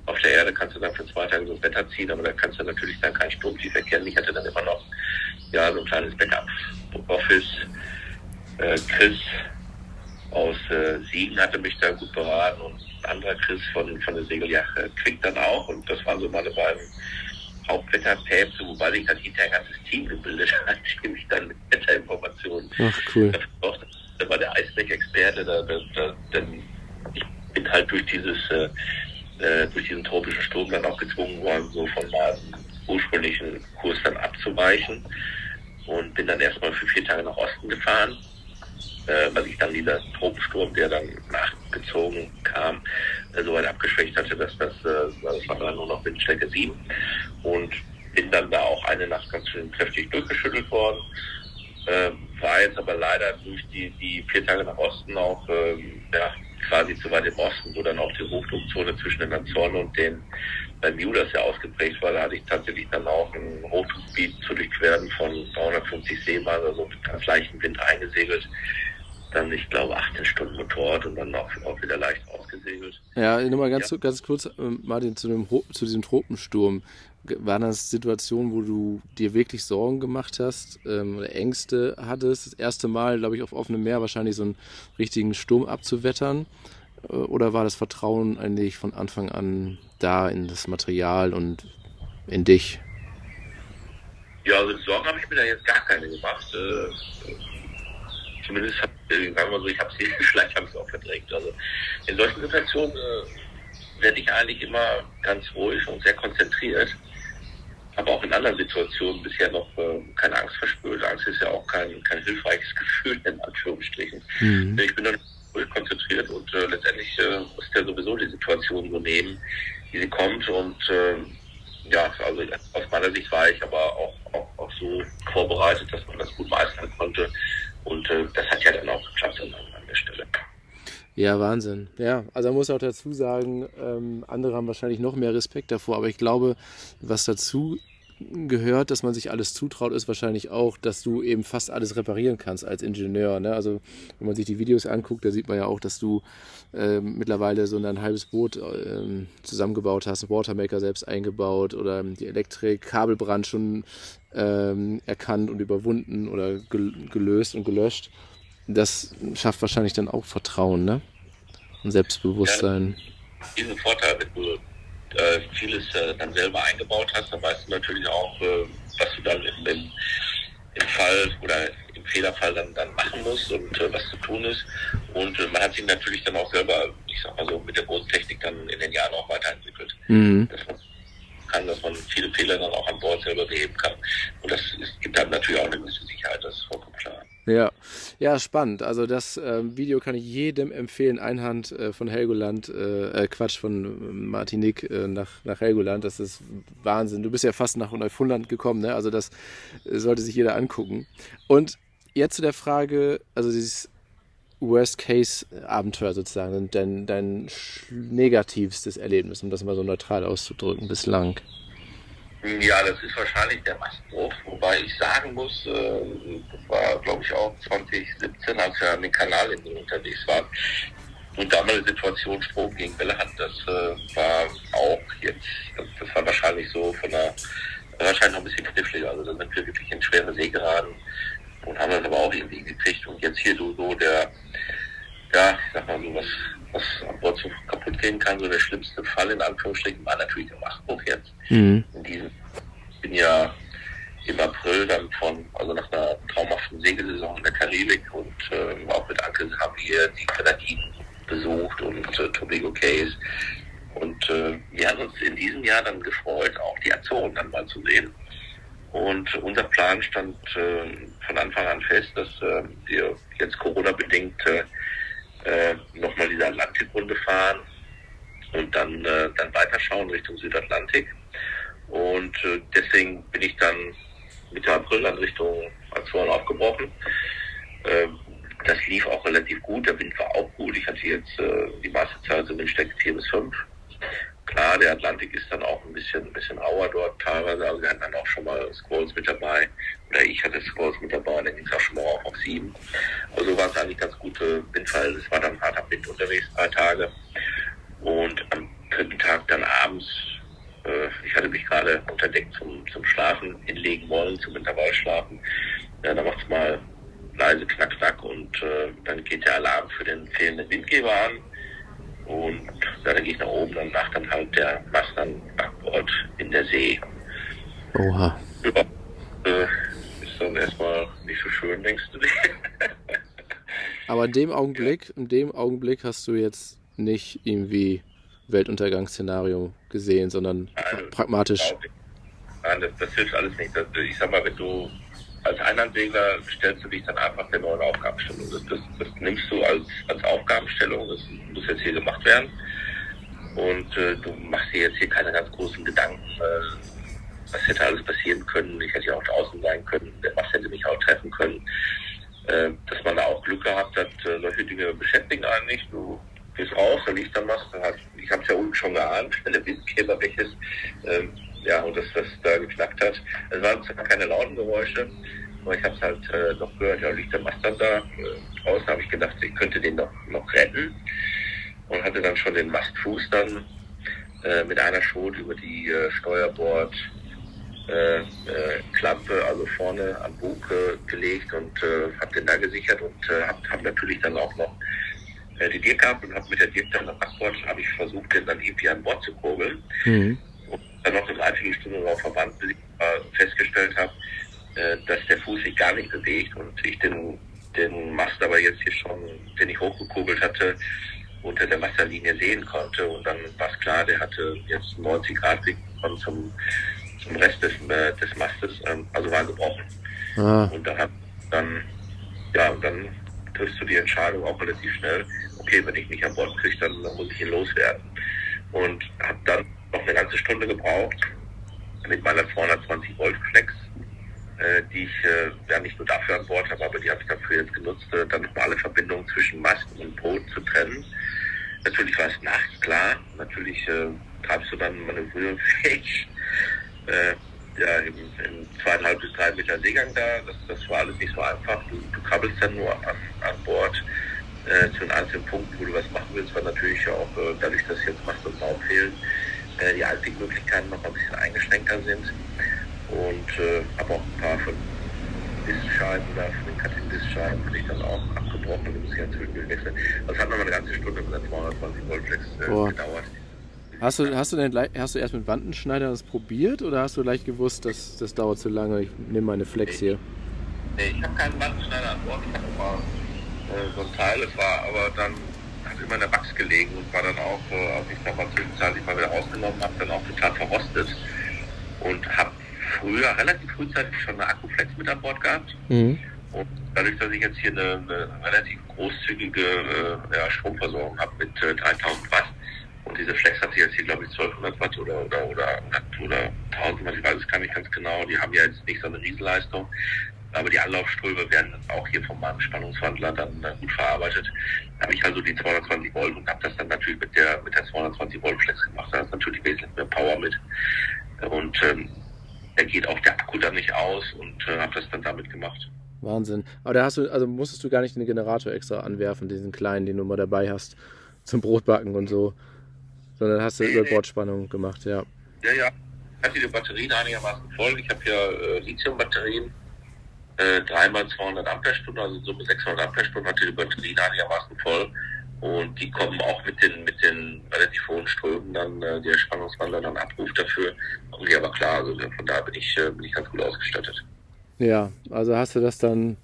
auf der Erde kannst du dann für zwei Tage so das Wetter ziehen, aber da kannst du natürlich dann kein Sturmtief erkennen. Ich hatte dann immer noch ja, so ein kleines Backup-Office. Äh, Chris aus äh, Siegen hatte mich da gut beraten und anderer Chris von, von der Segeljacht äh, Quick dann auch. Und das waren so meine beiden Hauptwetterpäpste, wobei sich dann hinterher ein ganzes Team gebildet <laughs> hat, die mich dann mit Wetterinformationen. Ach, cool. Da war der Eisdeck-Experte, da, da, da, denn ich bin halt durch dieses, äh, äh, durch diesen tropischen Sturm dann auch gezwungen worden, so von meinem ursprünglichen Kurs dann abzuweichen und bin dann erstmal für vier Tage nach Osten gefahren, äh, weil ich dann dieser Tropensturm, der dann nachgezogen kam, äh, so weit abgeschwächt hatte, dass das, äh, das war dann nur noch Windstärke 7 und bin dann da auch eine Nacht ganz schön kräftig durchgeschüttelt worden. Äh, war jetzt aber leider durch die, die vier Tage nach Osten auch äh, ja, quasi zu weit im Osten, wo dann auch die Hochdruckzone zwischen den Azoren und den Bermudas ja ausgeprägt war. Da hatte ich tatsächlich dann auch ein Hochdruckgebiet zu durchqueren von 350 Seemeilen, also mit ganz leichtem Wind eingesegelt. Dann, ich glaube, 18 Stunden Motorrad und dann auch, auch wieder leicht ausgesegelt. Ja, nochmal ganz, ja. ganz kurz, ähm, Martin, zu, dem, zu diesem Tropensturm. Waren das Situationen, wo du dir wirklich Sorgen gemacht hast ähm, oder Ängste hattest? Das erste Mal, glaube ich, auf offenem Meer wahrscheinlich so einen richtigen Sturm abzuwettern? Äh, oder war das Vertrauen eigentlich von Anfang an da in das Material und in dich? Ja, also Sorgen habe ich mir da jetzt gar keine gemacht. Äh, zumindest hab, äh, sagen wir so, ich habe sie <laughs> vielleicht habe ich auch verdrängt. Also in solchen Situationen äh, werde ich eigentlich immer ganz ruhig und sehr konzentriert. Aber auch in anderen Situationen bisher noch äh, keine Angst verspürt. Angst ist ja auch kein, kein hilfreiches <laughs> Gefühl, in Anführungsstrichen. Mhm. Ich bin dann ruhig konzentriert und äh, letztendlich äh, muss der sowieso die Situation so nehmen, wie sie kommt. Und äh, ja, also aus meiner Sicht war ich aber auch, auch, auch so vorbereitet, dass man das gut meistern konnte. Und äh, das hat ja dann auch geklappt an, der Stelle. Ja, Wahnsinn. Ja, also man muss auch dazu sagen, ähm, andere haben wahrscheinlich noch mehr Respekt davor, aber ich glaube, was dazu gehört, dass man sich alles zutraut, ist wahrscheinlich auch, dass du eben fast alles reparieren kannst als Ingenieur. Ne? Also wenn man sich die Videos anguckt, da sieht man ja auch, dass du äh, mittlerweile so ein halbes Boot äh, zusammengebaut hast, Watermaker selbst eingebaut oder die Elektrik, Kabelbrand schon ähm, erkannt und überwunden oder gelöst und gelöscht. Das schafft wahrscheinlich dann auch Vertrauen ne? und Selbstbewusstsein. Ja, diesen Vorteil, wenn du äh, vieles äh, dann selber eingebaut hast, dann weißt du natürlich auch, äh, was du dann im, im, im, Fall oder im Fehlerfall dann, dann machen musst und äh, was zu tun ist. Und äh, man hat sich natürlich dann auch selber, ich sag mal so, mit der Bodentechnik dann in den Jahren auch weiterentwickelt. Mhm. Dass man kann, dass man viele Fehler dann auch an Bord selber beheben kann. Und das ist, gibt dann natürlich auch eine gewisse Sicherheit, das ist vollkommen klar. Ja, ja, spannend. Also das äh, Video kann ich jedem empfehlen. Einhand äh, von Helgoland, äh, äh Quatsch, von Martinique äh, nach, nach Helgoland. Das ist Wahnsinn. Du bist ja fast nach Neufundland gekommen, ne? Also das äh, sollte sich jeder angucken. Und jetzt zu der Frage, also dieses Worst-Case-Abenteuer sozusagen, dein, dein negativstes Erlebnis, um das mal so neutral auszudrücken, bislang. Ja, das ist wahrscheinlich der Mastbruch, wobei ich sagen muss, äh, das war glaube ich auch 2017, als wir an den Kanalinseln unterwegs waren. Und damals Situation Strom gegen Welle hat, das äh, war auch jetzt, das war wahrscheinlich so von der, wahrscheinlich noch ein bisschen kniffliger. Also da sind wir wirklich in schwere See geraten und haben das aber auch irgendwie gekriegt. Und jetzt hier so, so der, ja, ich sag mal so, was, was an Bord so kaputt gehen kann, so der schlimmste Fall in Anführungsstrichen war natürlich der Machbruch jetzt. Mhm. In diesem, ich bin ja im April dann von, also nach einer traumhaften Segelsaison in der Karibik und äh, auch mit Anke haben wir die Grenadinen besucht und äh, Tobago Case. Und äh, wir haben uns in diesem Jahr dann gefreut, auch die Azoren dann mal zu sehen. Und unser Plan stand äh, von Anfang an fest, dass äh, wir jetzt Corona-bedingt äh, äh, nochmal diese Atlantikrunde fahren und dann, äh, dann weiterschauen Richtung Südatlantik. Und äh, deswegen bin ich dann Mitte April dann Richtung Azoren aufgebrochen. Äh, das lief auch relativ gut, der Wind war auch gut. Ich hatte jetzt äh, die meiste Zeit so Windstärke 4 bis 5. Klar, der Atlantik ist dann auch ein bisschen, ein bisschen rauer dort teilweise. Also wir hatten dann auch schon mal Squalls mit dabei. Oder ich hatte Squalls mit dabei, dann ging es auch schon mal auf, sieben. Also war es eigentlich ganz gute Windfall. Es war dann hart am Wind unterwegs, drei Tage. Und am dritten Tag dann abends, äh, ich hatte mich gerade unter Deck zum, zum Schlafen hinlegen wollen, zum Intervallschlafen. Ja, da macht es mal leise Knack, Knack und äh, dann geht der Alarm für den fehlenden Windgeber an. Und ja, dann gehe ich nach oben, dann macht dann halt der Mast dann Backbord in der See. Oha. Ja, äh, dann erstmal nicht so schön, denkst du dir? <laughs> Aber in dem Augenblick, in dem Augenblick hast du jetzt nicht irgendwie Weltuntergangsszenario gesehen, sondern Also, pragmatisch. Nein, das, das hilft alles nicht. Das, ich sag mal, wenn du als Einlandsegler stellst du dich dann einfach der neuen Aufgabenstellung. Das, das, das nimmst du als, als Aufgabenstellung, das muss jetzt hier gemacht werden. Und äh, du machst dir jetzt hier keine ganz großen Gedanken, äh, was hätte alles passieren können. Ich hätte ja auch draußen sein können, Mast hätte mich auch treffen können. Äh, dass man da auch Glück gehabt hat, äh, solche Dinge beschäftigen einen nicht. Du gehst raus, da liegt der Mast, ich habe es ja unten schon geahnt, wenn der Windgeber weg ist. Ähm, ja, und das, das da geknackt hat. Es waren zwar keine lauten Geräusche, aber ich habe es halt äh, noch gehört, ja, liegt der Mast dann da. Äh, draußen habe ich gedacht, ich könnte den noch, noch retten und hatte dann schon den Mastfuß dann äh, mit einer Schot über die äh, Steuerbord äh, äh, Klappe, also vorne am Bug äh, gelegt und äh, habe den da gesichert und äh, habe hab natürlich dann auch noch äh, die Dirk gehabt und habe mit der Dirk dann am Backbord, habe ich versucht, den dann irgendwie an Bord zu kurbeln Mhm. und dann noch eine Dreiviertelstunde darauf verwandt, bis ich festgestellt habe, äh, dass der Fuß sich gar nicht bewegt und ich den, den Mast aber jetzt hier schon, den ich hochgekurbelt hatte, unter der Wasserlinie sehen konnte. Und dann war es klar, der hatte jetzt 90 Grad von zum, zum Rest des, äh, des Mastes, ähm, also war gebrochen. Ah, Und dann hat dann, ja, und dann triffst du die Entscheidung auch relativ schnell, okay, wenn ich nicht an Bord kriege, dann, dann muss ich ihn loswerden. Und habe dann noch eine ganze Stunde gebraucht mit meiner 220 Volt Flex, äh, die ich äh, ja nicht nur dafür an Bord habe, aber die habe ich dafür jetzt genutzt, äh, dann nochmal alle Verbindungen zwischen Mast und Boot zu trennen. Natürlich war es nachts klar, natürlich äh, treibst du dann manövrierfähig äh, ja, im, im zweieinhalb bis drei Meter Seegang da. Das, das war alles nicht so einfach. Du, du krabbelst dann nur an, an Bord äh, zu den einzelnen Punkten, wo du was machen willst, weil natürlich auch äh, dadurch, dass jetzt Mast und Baum fehlen, äh, die Einwegmöglichkeiten noch ein bisschen eingeschränkter sind. Und äh, habe auch ein paar von Distscheiben oder von den Katin-Distscheiben bin ich dann auch abgebrochen und muss ich inzwischen wechseln. Das hat noch mal eine ganze Stunde mit der 220 Volt Flex äh, gedauert. Hast du, hast du denn hast du erst mit Wandenschneider das probiert oder hast du gleich gewusst, dass das dauert zu lange? Ich nehme meine Flex hier. Nee, ich habe keinen Wandenschneider an Bord, ich hatte mal äh, so ein Teil, es war aber dann hat immer in der Wachs gelegen und war dann auch, äh, als ich da mal zwischenzeitlich mal wieder rausgenommen habe, dann auch total verrostet und habe früher, relativ frühzeitig schon eine Akkuflex mit an Bord gehabt Mhm. und dadurch, dass ich jetzt hier eine, eine relativ großzügige äh, ja, Stromversorgung habe mit äh, 3000 Watt und diese Flex hat sich jetzt hier, glaube ich, 1200 Watt oder, oder, oder, oder 1000 Watt, ich weiß es gar nicht ganz genau. Die haben ja jetzt nicht so eine Riesenleistung, aber die Anlaufströme werden auch hier meinem Spannungswandler dann äh, gut verarbeitet. Da habe ich also die 220 Volt und habe das dann natürlich mit der, mit der 220 Volt Flex gemacht. Da ist natürlich wesentlich mehr Power mit. Und ähm, da geht auch der Akku dann nicht aus und äh, habe das dann damit gemacht. Wahnsinn. Aber da hast du, also musstest du gar nicht den Generator extra anwerfen, diesen kleinen, den du mal dabei hast, zum Brotbacken und so. Sondern hast du Nee, über nee. Gemacht, ja. Ja, ja. Ich hatte die Batterien einigermaßen voll. Ich habe ja äh, Lithium-Batterien, äh, dreimal 200 Ampere-Stunden, also in Summe 600 Ampere-Stunden hatte die Batterien einigermaßen voll. Und die kommen auch mit den, mit den relativ hohen Strömen dann, äh, der Spannungswandler dann abruft dafür. Und ja, aber klar, also von daher bin ich, äh, bin ich ganz gut ausgestattet. Ja, also hast du das dann,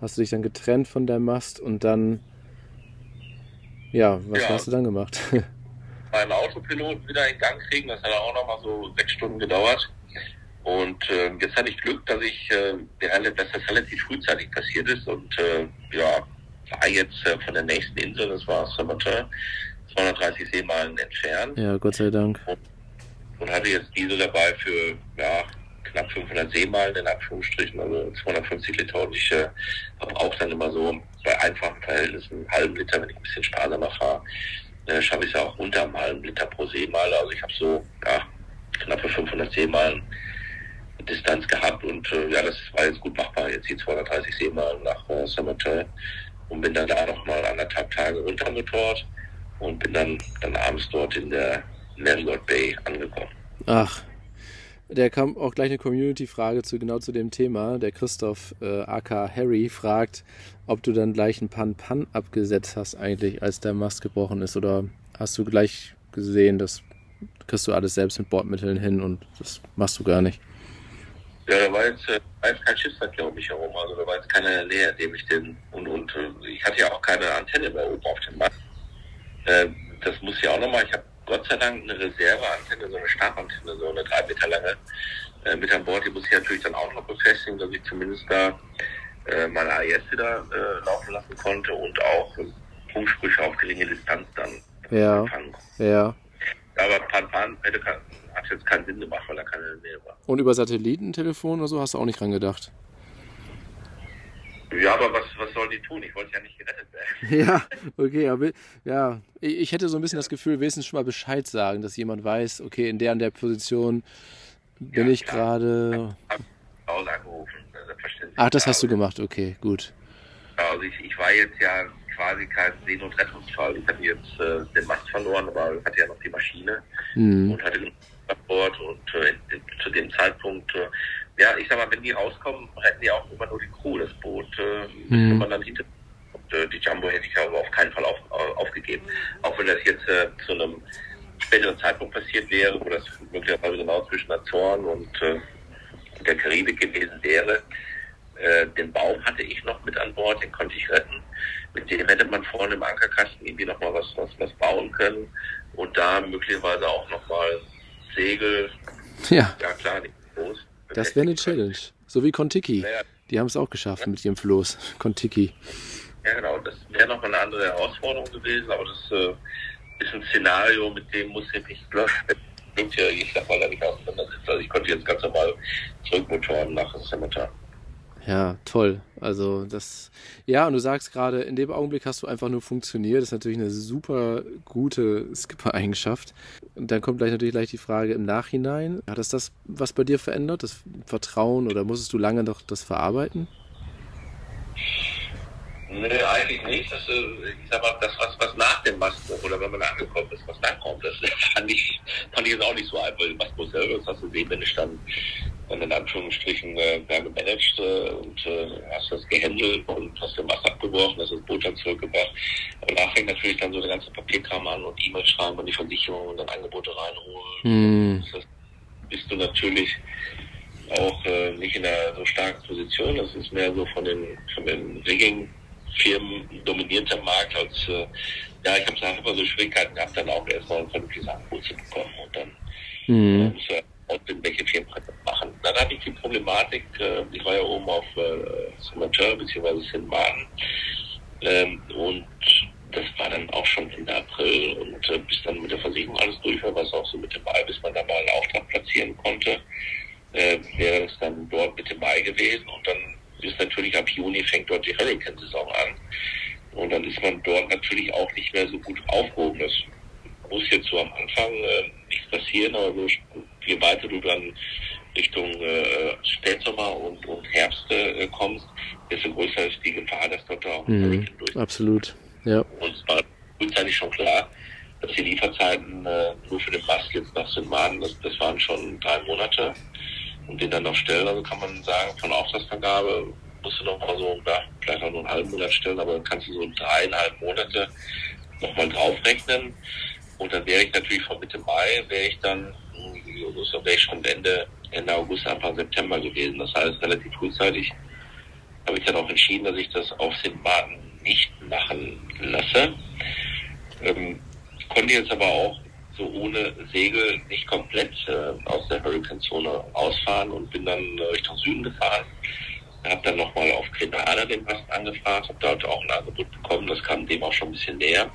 hast du dich dann getrennt von deinem Mast und dann, ja, was Ja. hast du dann gemacht? <laughs> meinen Autopiloten wieder in Gang kriegen. Das hat auch noch mal so sechs Stunden gedauert. Und äh, jetzt hatte ich Glück, dass ich, äh, dass das relativ frühzeitig passiert ist und äh, ja, war jetzt äh, von der nächsten Insel, das war Saint-Martin, 230 Seemeilen entfernt ja, Gott sei Dank. und hatte jetzt Diesel dabei für ja, knapp 500 Seemeilen in Anführungsstrichen, also 250 Liter und ich äh, verbrauche dann immer so bei einfachen Verhältnissen einen halben Liter, wenn ich ein bisschen sparsamer fahre, äh, schaffe ich es auch unter einem halben Liter pro Seemeile, also ich habe so ja, knappe 500 Seemeilen Distanz gehabt und äh, ja, das war jetzt gut machbar, jetzt die 230 Seemeilen nach äh, Saint-Martin und bin dann da nochmal anderthalb Tage runtermotort und bin dann, dann abends dort in der Marriott Bay angekommen. Ach, Der kam auch gleich eine Community-Frage zu genau zu dem Thema. Der Christoph äh, AK Harry fragt, ob du dann gleich ein Pan-Pan abgesetzt hast eigentlich, als der Mast gebrochen ist, oder hast du gleich gesehen, das kriegst du alles selbst mit Bordmitteln hin und das machst du gar nicht? Ja, da war jetzt, äh, war jetzt kein Schiffsverkehr um mich herum, also da war jetzt keiner in der Nähe, dem ich den, und, und äh, ich hatte ja auch keine Antenne mehr oben auf dem Mast. Äh, das muss ja auch nochmal, ich habe Gott sei Dank eine Reserveantenne, so eine Stabantenne, so eine drei Meter lange, äh, mit an Bord. Die muss ich natürlich dann auch noch befestigen, dass ich zumindest da äh, meine AES wieder äh, laufen lassen konnte und auch äh, Funksprüche auf geringe Distanz dann ja. empfangen. Ja. Aber Pan Pan hätte hat jetzt keinen Sinn gemacht, weil er keine Nähe war. Und über Satellitentelefon oder so hast du auch nicht dran gedacht? Ja, aber was, was sollen die tun? Ich wollte ja nicht gerettet werden. <laughs> Ja, <laughs> okay, aber ja, ich hätte so ein bisschen das Gefühl, wenigstens schon mal Bescheid sagen, dass jemand weiß, okay, in der und der Position bin ja, ich gerade. Hause angerufen. Ach, das hast du gemacht, okay, gut. Also ich, ich war jetzt ja quasi kein Seenotrettungsfall. Ich hatte jetzt äh, den Mast verloren, aber hatte ja noch die Maschine mhm. und hatte den Bord und äh, zu dem Zeitpunkt äh, ja, ich sag mal, wenn die rauskommen, retten die auch immer nur die Crew, das Boot, äh, mhm. man dann hinter. Und äh, die Jumbo hätte ich aber auf keinen Fall auf, äh, aufgegeben. Auch wenn das jetzt äh, zu einem späteren Zeitpunkt passiert wäre, wo das möglicherweise genau zwischen Azoren und äh, der Karibik gewesen wäre. Äh, den Baum hatte ich noch mit an Bord, den konnte ich retten. Mit dem hätte man vorne im Ankerkasten irgendwie nochmal was, was, was bauen können und da möglicherweise auch nochmal Segel. Ja. Ja, klar, nicht groß das wäre eine Challenge. So wie Kontiki. Die haben es auch geschafft mit ihrem Floß. Kontiki. Ja, genau. Das wäre nochmal eine andere Herausforderung gewesen, aber das äh, ist ein Szenario, mit dem muss ich mich ich sag mal, da nicht auseinandersetzen. Also ich konnte jetzt ganz normal zurückmotoren nach Cemetery. Ja, toll. Also das, ja, und du sagst gerade, in dem Augenblick hast du einfach nur funktioniert. Das ist natürlich eine super gute Skipper-Eigenschaft. Und dann kommt gleich natürlich gleich die Frage im Nachhinein. Hat das das was bei dir verändert, das Vertrauen, oder musstest du lange noch das verarbeiten? Nee, eigentlich nicht. Das, äh, ich sag mal, das, was, was nach dem Mastbuch oder wenn man angekommen ist, was dann kommt, das <laughs> fand ich, fand ich jetzt auch nicht so einfach. Im Mastbuch selber, das hast du sehen, wenn ich dann in Anführungsstrichen äh, da gemanagt äh, und äh, hast das gehandelt und hast den Mast abgeworfen, hast das Boot dann zurückgebracht. Aber da fängt natürlich dann so der ganze Papierkram an und E-Mail schreiben und die Versicherung und dann Angebote reinholen. Hm. Das bist du natürlich auch äh, nicht in einer so starken Position. Das ist mehr so von den von den Rigging Firmen dominierter Markt als äh, ja, ich habe einfach so Schwierigkeiten gehabt, dann auch erstmal ein vernünftiges Angebot zu bekommen und dann mhm. äh, welche Firmen das machen. Dann hatte ich die Problematik, äh, ich war ja oben auf äh, Saint-Martin bzw. Saint-Martin ähm, und das war dann auch schon Ende April und äh, bis dann mit der Versicherung alles durch war, war es auch so Mitte Mai, bis man da mal einen Auftrag platzieren konnte, äh, wäre es dann dort Mitte Mai gewesen und dann ist natürlich ab Juni fängt dort die Hurricane-Saison an. Und dann ist man dort natürlich auch nicht mehr so gut aufgehoben. Das muss jetzt so am Anfang äh, nichts passieren, aber so, je weiter du dann Richtung äh, Spätsommer und, und Herbst äh, kommst, desto größer ist die Gefahr, dass dort auch mhm, durch. Absolut, ja. Und es war frühzeitig schon klar, dass die Lieferzeiten äh, nur für den Mast jetzt nach. Maden, das, das waren schon drei Monate und den dann noch stellen. Also kann man sagen, von Auftragsvergabe musst du noch mal so, ja, vielleicht auch nur einen halben Monat stellen, aber dann kannst du so dreieinhalb Monate nochmal draufrechnen. Und dann wäre ich natürlich von Mitte Mai, wäre ich dann, so wäre ich schon Ende, Ende August, Anfang September gewesen. Das heißt, relativ frühzeitig habe ich dann auch entschieden, dass ich das auf Sintbaden nicht machen lasse. Ähm, konnte jetzt aber auch so ohne Segel nicht komplett äh, aus der Hurricane-Zone ausfahren und bin dann Richtung Süden gefahren. Habe dann nochmal auf Grenada den Mast angefragt, habe dort auch ein Angebot bekommen, das kam dem auch schon ein bisschen näher.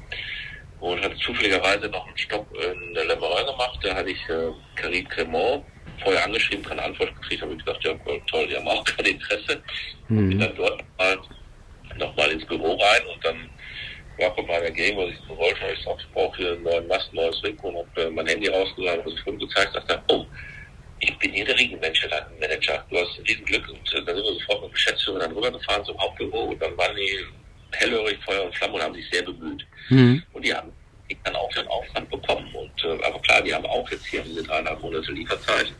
Und hatte zufälligerweise noch einen Stopp in der Leverin gemacht, da hatte ich äh, Carrie Cremont vorher angeschrieben, keine Antwort gekriegt, habe ich gedacht, ja toll, die haben auch <laughs> kein Interesse. Mhm. Bin dann dort nochmal mal ins Büro rein und dann war von meiner Game, was ich wollte. Ich sagte, ich brauche hier einen neuen Mast, neues Ring und habe äh, mein Handy rausgegangen, was ich vorhin gezeigt habe. Oh, ich bin hier der Regenmanager, Manager. Du hast riesen Glück und äh, dann sind wir sofort mit dem Geschäftsführer dann rübergefahren zum Hauptbüro und dann waren die hellhörig, Feuer und Flamme und haben sich sehr bemüht. Mhm. Und die haben dann auch den Aufwand bekommen. Und äh, aber klar, die haben auch jetzt hier diese dreieinhalb Monate Lieferzeit.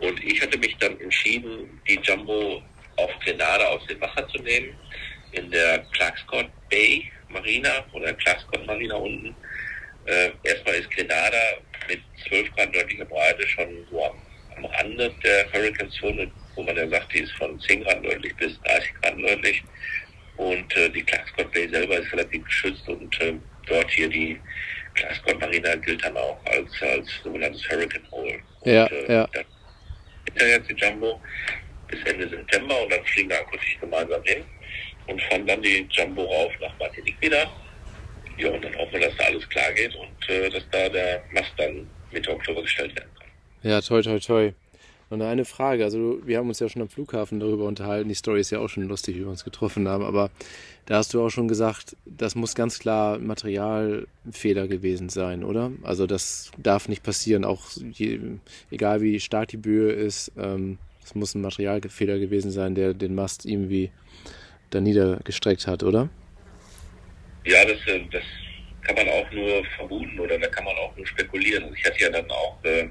Und ich hatte mich dann entschieden, die Jumbo auf Grenada aus dem Wasser zu nehmen, in der Clarkscott Bay Marina oder Clarkscott Marina unten. Äh, erstmal ist Grenada mit 12 Grad nördlicher Breite schon so am, am Rande der Hurricane-Zone, wo man ja sagt, die ist von 10 Grad nördlich bis 30 Grad nördlich. Und äh, die Clarkscott Bay selber ist relativ geschützt und äh, dort hier die Clarkscott Marina gilt dann auch als, als sogenanntes Hurricane Hole. Ja, und, äh, ja. Hinterher jetzt die Jumbo bis Ende September und dann fliegen wir kurzig gemeinsam hin und fahren dann die Jumbo rauf nach Martinique wieder. Ja, und dann hoffen wir, dass da alles klar geht und äh, dass da der Mast dann Mitte Oktober gestellt werden kann. Ja, toi, toi, toi. Und eine Frage, also wir haben uns ja schon am Flughafen darüber unterhalten, die Story ist ja auch schon lustig, wie wir uns getroffen haben, aber da hast du auch schon gesagt, das muss ganz klar Materialfehler gewesen sein, oder? Also das darf nicht passieren, auch je, egal wie stark die Böe ist, ähm, es muss ein Materialfehler gewesen sein, der den Mast irgendwie da niedergestreckt hat, oder? Ja, das, äh, das kann man auch nur vermuten oder da kann man auch nur spekulieren. Also ich hatte ja dann auch äh,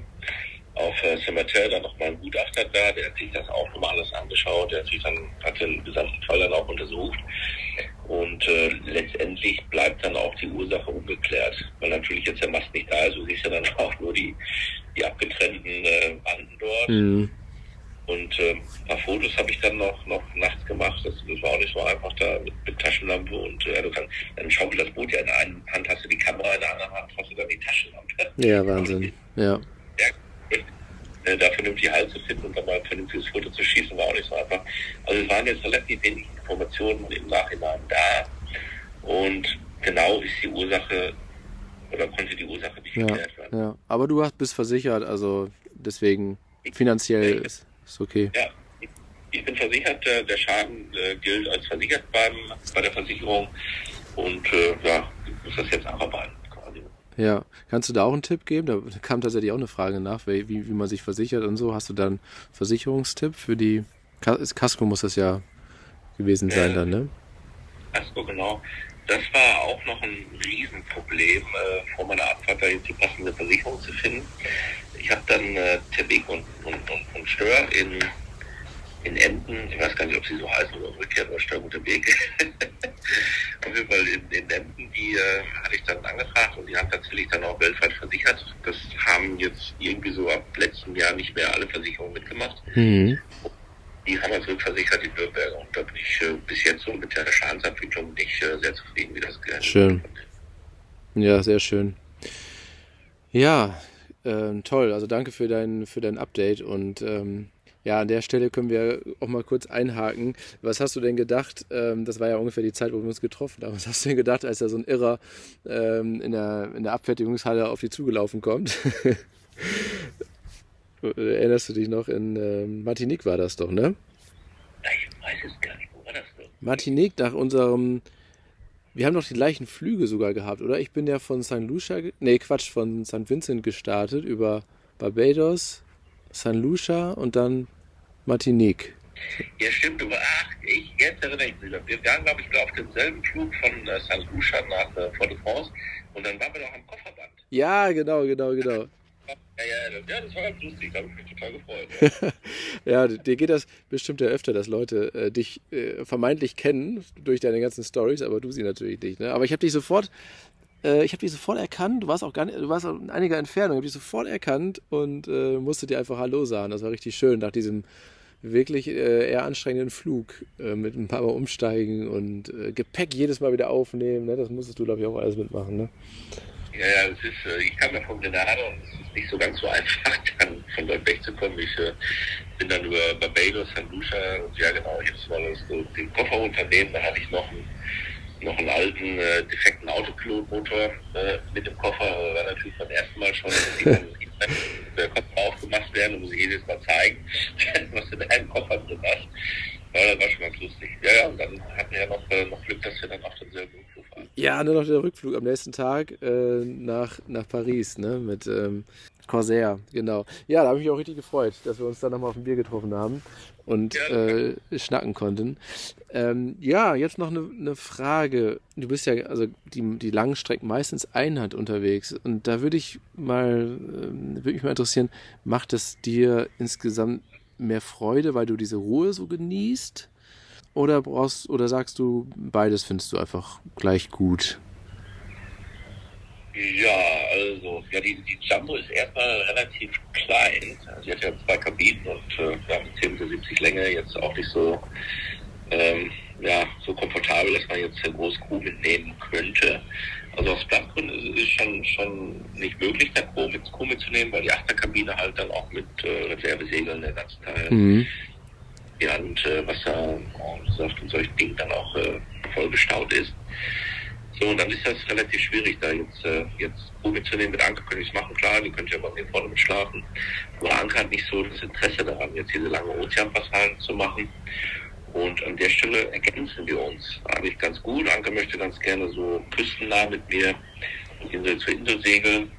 auf äh, Cemetery dann nochmal einen Gutachter da, der hat sich das auch nochmal alles angeschaut, der hat sich dann, hat den gesamten Fall dann auch untersucht. Und äh, letztendlich bleibt dann auch die Ursache ungeklärt, weil natürlich jetzt der Mast nicht da ist. Du siehst ja dann <laughs> auch nur die, die abgetrennten äh, Banden dort. Mhm. Und äh, ein paar Fotos habe ich dann noch, noch nachts gemacht. Das, das war auch nicht so einfach da mit, mit Taschenlampe und äh, du kannst, dann schaukelt das Boot ja in der einen Hand hast du die Kamera, in der anderen Hand hast du dann die Taschenlampe. Ja, Wahnsinn. <laughs> Ja. Äh, da vernünftig Halt zu finden und dann mal ein vernünftiges Foto zu schießen, war auch nicht so einfach. Also es waren jetzt relativ wenig Informationen im Nachhinein da. Und genau ist die Ursache oder konnte die Ursache nicht Ja, geklärt werden. ja. Aber du hast, bist versichert, also deswegen finanziell ist, ist okay. Ja, ich bin versichert, äh, der Schaden äh, gilt als versichert beim, bei der Versicherung und äh, ja, ich muss das jetzt abarbeiten. Ja, kannst du da auch einen Tipp geben? Da kam tatsächlich auch eine Frage nach, wie, wie man sich versichert und so. Hast du dann Versicherungstipp für die Casco muss das ja gewesen sein Äh, dann, ne? Achso, genau. Das war auch noch ein Riesenproblem, äh, vor meiner Abfahrt da jetzt die passende Versicherung zu finden. Ich habe dann äh, Tebik und, und, und, und Stör in, in Emden, ich weiß gar nicht, ob sie so heißen oder umgekehrt, oder Stör und Tebik. Auf jeden Fall in, in Emden, die äh, hatte ich dann angefragt und die haben tatsächlich dann auch weltweit versichert. Das haben jetzt irgendwie so ab letztem Jahr nicht mehr alle Versicherungen mitgemacht. Mhm. Die haben uns rückversichert, die Nürnberger. Und da bin ich äh, bis jetzt so mit der Schadensabwicklung nicht äh, sehr zufrieden, wie das gehandelt Schön. wird. Ja, sehr schön. Ja, ähm, toll. Also danke für dein, für dein Update und ähm, ja, an der Stelle können wir auch mal kurz einhaken. Was hast du denn gedacht? Ähm, das war ja ungefähr die Zeit, wo wir uns getroffen haben. Was hast du denn gedacht, als da so ein Irrer ähm, in, der, in der Abfertigungshalle auf dich zugelaufen kommt? <laughs> Erinnerst du dich noch? In ähm, Martinique war das doch, ne? Ich weiß es gar nicht, wo war das denn? Martinique nach unserem. Wir haben doch die gleichen Flüge sogar gehabt, oder? Ich bin ja von St. Lucia, nee, Quatsch, von St. Vincent gestartet über Barbados, St. Lucia und dann Martinique. Ja, stimmt, aber ach, ich, jetzt erinnere ich mich. Wir waren, glaube ich, auf demselben Flug von äh, St. Lucia nach äh, Fort-de-France und dann waren wir noch am Kofferband. Ja, genau, genau, genau. <laughs> Ja, ja, ja, das war ganz lustig, da habe ich mich total gefreut. Ja. <laughs> Ja, dir geht das bestimmt ja öfter, dass Leute äh, dich äh, vermeintlich kennen durch deine ganzen Stories, aber du sie natürlich nicht. Ne? Aber ich habe dich sofort, äh, ich habe dich sofort erkannt. Du warst auch gar nicht, du warst in einiger Entfernung, habe dich sofort erkannt und äh, musste dir einfach Hallo sagen. Das war richtig schön nach diesem wirklich äh, eher anstrengenden Flug äh, mit ein paar Mal umsteigen und äh, Gepäck jedes Mal wieder aufnehmen. Ne? Das musstest du, glaube ich, auch alles mitmachen. Ne? Ja, ja, es ist, äh, ich kam ja von Grenada und es ist nicht so ganz so einfach, <laughs> dann von dort wegzukommen. Ich äh, bin dann über Barbados, St. Lucia und ja genau, jetzt war das so den Koffer unternehmen, da hatte ich noch einen, noch einen alten, äh, defekten Autopilotmotor äh, mit dem Koffer. Äh, War natürlich beim ersten Mal schon, <laughs> der Koffer aufgemacht werden und muss ich jedes Mal zeigen, <laughs> was du in deinem Koffer drin hast. Ja, das war schon ganz lustig. Ja, ja, und dann hatten wir ja noch, äh, noch Glück, dass wir dann auf denselben Rückflug waren. Ja, nur noch der Rückflug am nächsten Tag äh, nach, nach Paris, ne? Mit ähm, Corsair, genau. Ja, da habe ich mich auch richtig gefreut, dass wir uns da nochmal auf ein Bier getroffen haben und äh, schnacken konnten. Ähm, ja, jetzt noch eine, eine, Frage. Du bist ja also die, die langen Strecken meistens Einhand unterwegs und da würde ich mal, äh, würde mich mal interessieren, macht es dir insgesamt mehr Freude, weil du diese Ruhe so genießt? Oder brauchst oder sagst du, beides findest du einfach gleich gut? Ja, also ja, die, die Jumbo ist erstmal relativ klein. Also sie hat ja zwei Kabinen und äh, ja, mit 10 70 Länge jetzt auch nicht so ähm, ja, so komfortabel, dass man jetzt eine große Crew mitnehmen könnte. Also aus Platzgründen ist es schon, schon nicht möglich, eine Crew, mit, Crew mitzunehmen, weil die Achterkabine halt dann auch mit äh, Reservesegeln der ganze Teil mhm. ja, und äh, Wasser, Saft und solchen Dingen dann auch äh, voll gestaut ist. So, und dann ist das relativ schwierig, da jetzt, äh, jetzt Crew mitzunehmen. Mit Anker könnte ich es machen, klar, die könnte ja bei mir vorne mit schlafen. Aber Anker hat nicht so das Interesse daran, jetzt diese lange Ozeanpassagen zu machen. Und an der Stelle ergänzen wir uns eigentlich ganz gut. Anker möchte ganz gerne so küstennah mit mir Insel zu Insel segeln.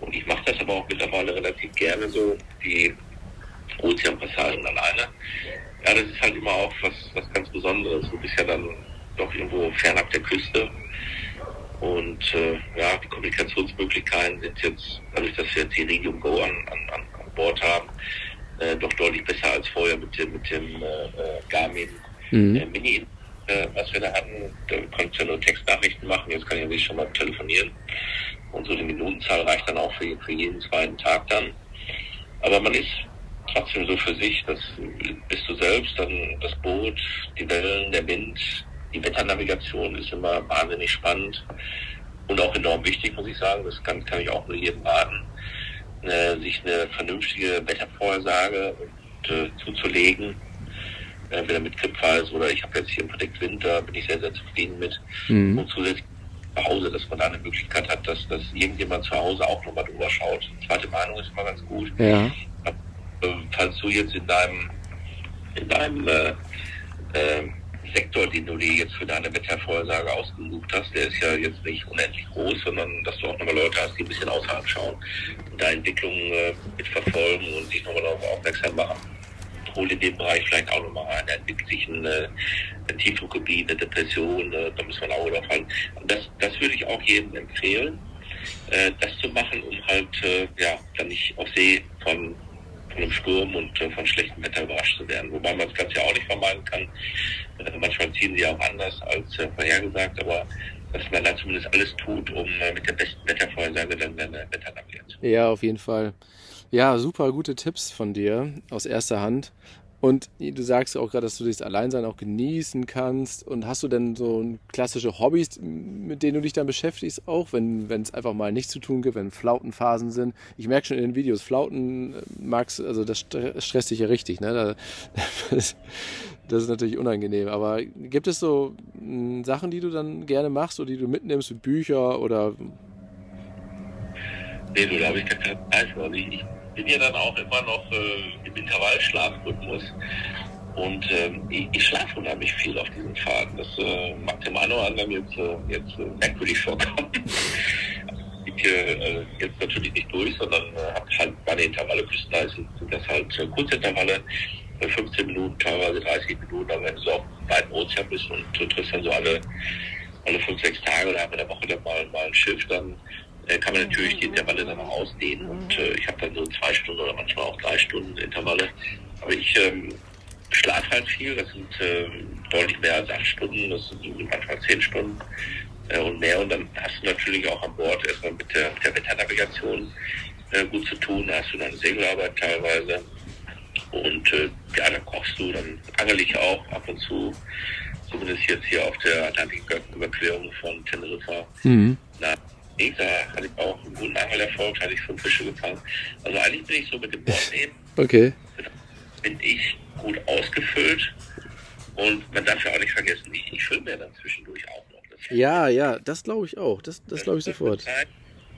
Und ich mache das aber auch mittlerweile relativ gerne so, die Ozeanpassagen alleine. Ja, das ist halt immer auch was, was ganz Besonderes. Du bist ja dann doch irgendwo fernab der Küste und äh, ja, die Kommunikationsmöglichkeiten sind jetzt, dadurch, dass wir jetzt die Iridium Go an, an, an Bord haben, äh, doch deutlich besser als vorher mit dem, mit dem äh, äh Garmin mhm. Äh, Mini, äh, was wir da hatten. Da konntest du ja nur Textnachrichten machen, jetzt kann ich natürlich schon mal telefonieren. Und so die Minutenzahl reicht dann auch für, für jeden zweiten Tag dann. Aber man ist trotzdem so für sich, das bist du selbst, dann das Boot, die Wellen, der Wind, die Wetternavigation ist immer wahnsinnig spannend und auch enorm wichtig, muss ich sagen. Das kann, kann ich auch nur jedem raten, äh, sich eine vernünftige Wettervorhersage und, äh, zuzulegen. Entweder mit Gripfalls oder ich habe jetzt hier im Predict Winter, bin ich sehr, sehr zufrieden mit. Mhm. Und zusätzlich zu Hause, dass man da eine Möglichkeit hat, dass, dass irgendjemand zu Hause auch nochmal drüber schaut. Zweite Meinung ist immer ganz gut. Ja. Äh, falls du jetzt in deinem, in deinem äh, äh, Sektor, den du dir jetzt für deine Wettervorhersage ausgesucht hast, der ist ja jetzt nicht unendlich groß, sondern dass du auch nochmal Leute hast, die ein bisschen außerhalb schauen und da Entwicklungen äh, mitverfolgen und sich nochmal darauf aufmerksam machen. Hol in dem Bereich vielleicht auch nochmal rein, da entwickelt sich ein, äh, ein Tiefdruckgebiet, eine Depression, äh, da muss man auch drauf halten. Und das, das würde ich auch jedem empfehlen, äh, das zu machen, um halt äh, ja dann nicht auf See von von einem Sturm und äh, von schlechtem Wetter überrascht zu werden. Wobei man das Ganze ja auch nicht vermeiden kann. Äh, manchmal ziehen sie auch anders als äh, vorhergesagt, aber dass man da zumindest alles tut, um äh, mit der besten Wettervorhersage dann eine Wetternavigation. Ja, auf jeden Fall. Ja, super gute Tipps von dir aus erster Hand. Und du sagst auch gerade, dass du das Alleinsein auch genießen kannst. Und hast du denn so klassische Hobbys, mit denen du dich dann beschäftigst, auch wenn es einfach mal nichts zu tun gibt, wenn Flautenphasen sind? Ich merke schon in den Videos, Flauten äh, magst also das stresst dich ja richtig, ne? <laughs> Das, ist natürlich unangenehm. Aber gibt es so Sachen, die du dann gerne machst oder die du mitnimmst, wie Bücher oder. Nee, du, da habe ich gar keine Zeit für. Ich, bin ja dann auch immer noch äh, im Intervallschlafrhythmus. Und ähm, ich, ich schlafe unheimlich viel auf diesen Fahrten. Das äh, mag dem einen oder anderen jetzt, äh, jetzt äh, merkwürdig vorkommen. <laughs> ich äh, jetzt natürlich nicht durch, sondern äh, habe halt meine Intervalle küstenreise sind, das halt äh, Kurzintervalle, äh, 15 Minuten, teilweise 30 Minuten, aber wenn du so auf dem weiten Ozean bist und du triffst dann so alle, alle fünf, sechs Tage oder in der Woche dann mal, mal ein Schiff, dann äh, kann man natürlich die Intervalle dann auch ausdehnen. Und äh, ich habe dann so zwei Stunden oder manchmal auch drei Stunden Intervalle. Aber ich ähm, schlafe halt viel, das sind äh, deutlich mehr als acht Stunden, das sind manchmal zehn Stunden äh, und mehr. Und dann hast du natürlich auch an Bord erstmal mit der, mit der Wetternavigation äh, gut zu tun, da hast du dann Segelarbeit teilweise. Und äh, ja, dann kochst du, dann angel ich auch ab und zu, zumindest jetzt hier auf der Atlantiküberquerung von Teneriffa. Mhm. Da hatte ich auch einen guten Angelerfolg, hatte ich fünf Fische gefangen. Also eigentlich bin ich so mit dem Bordnehmen. <laughs> Okay. Bin ich gut ausgefüllt. Und man darf ja auch nicht vergessen, ich, ich fülle mir dann zwischendurch auch noch. ja, ja, das glaube ich auch. Das, das glaube ich sofort.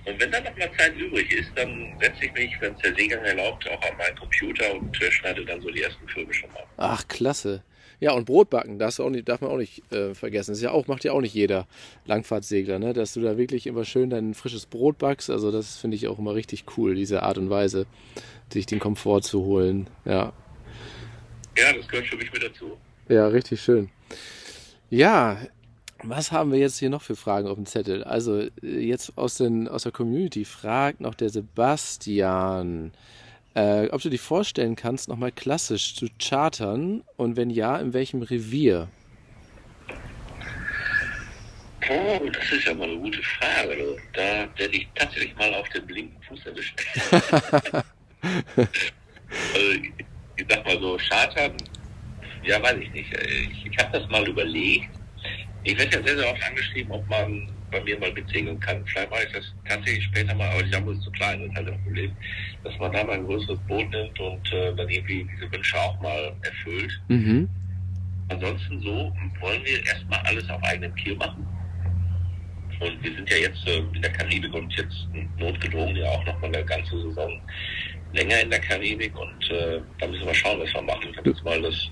Und wenn dann noch mal Zeit übrig ist, dann setze ich mich, wenn es der Seegang erlaubt, auch an meinen Computer und äh, schneide dann so die ersten Filme schon mal. Ach, klasse. Ja, und Brotbacken, das darf man auch nicht äh, vergessen. Das ist ja auch, macht ja auch nicht jeder Langfahrtsegler, ne? dass du da wirklich immer schön dein frisches Brot backst. Also das finde ich auch immer richtig cool, diese Art und Weise, sich den Komfort zu holen. Ja. Ja, das gehört für mich mit dazu. Ja, richtig schön. Ja, was haben wir jetzt hier noch für Fragen auf dem Zettel? Also äh, jetzt aus, den, aus der Community fragt noch der Sebastian, äh, ob du dir vorstellen kannst, nochmal klassisch zu chartern und wenn ja, in welchem Revier? Oh, das ist ja mal eine gute Frage. Da werde ich tatsächlich mal auf den linken Fuß erwischt. <laughs> also, ich, ich sag mal so, chartern, ja, weiß ich nicht. Ich, ich habe das mal überlegt. Ich werde ja sehr, sehr oft angeschrieben, ob man bei mir mal mitsegeln kann. Vielleicht mache ich das tatsächlich später mal, aber die Jambo ist zu klein, das ist halt das Problem, dass man da mal ein größeres Boot nimmt und äh, dann irgendwie diese Wünsche auch mal erfüllt. Mhm. Ansonsten so wollen wir erstmal alles auf eigenem Kiel machen. Und wir sind ja jetzt äh, in der Karibik und jetzt notgedrungen ja auch noch mal eine ganze Saison länger in der Karibik und äh, da müssen wir schauen, was wir machen. Ich habe jetzt mal das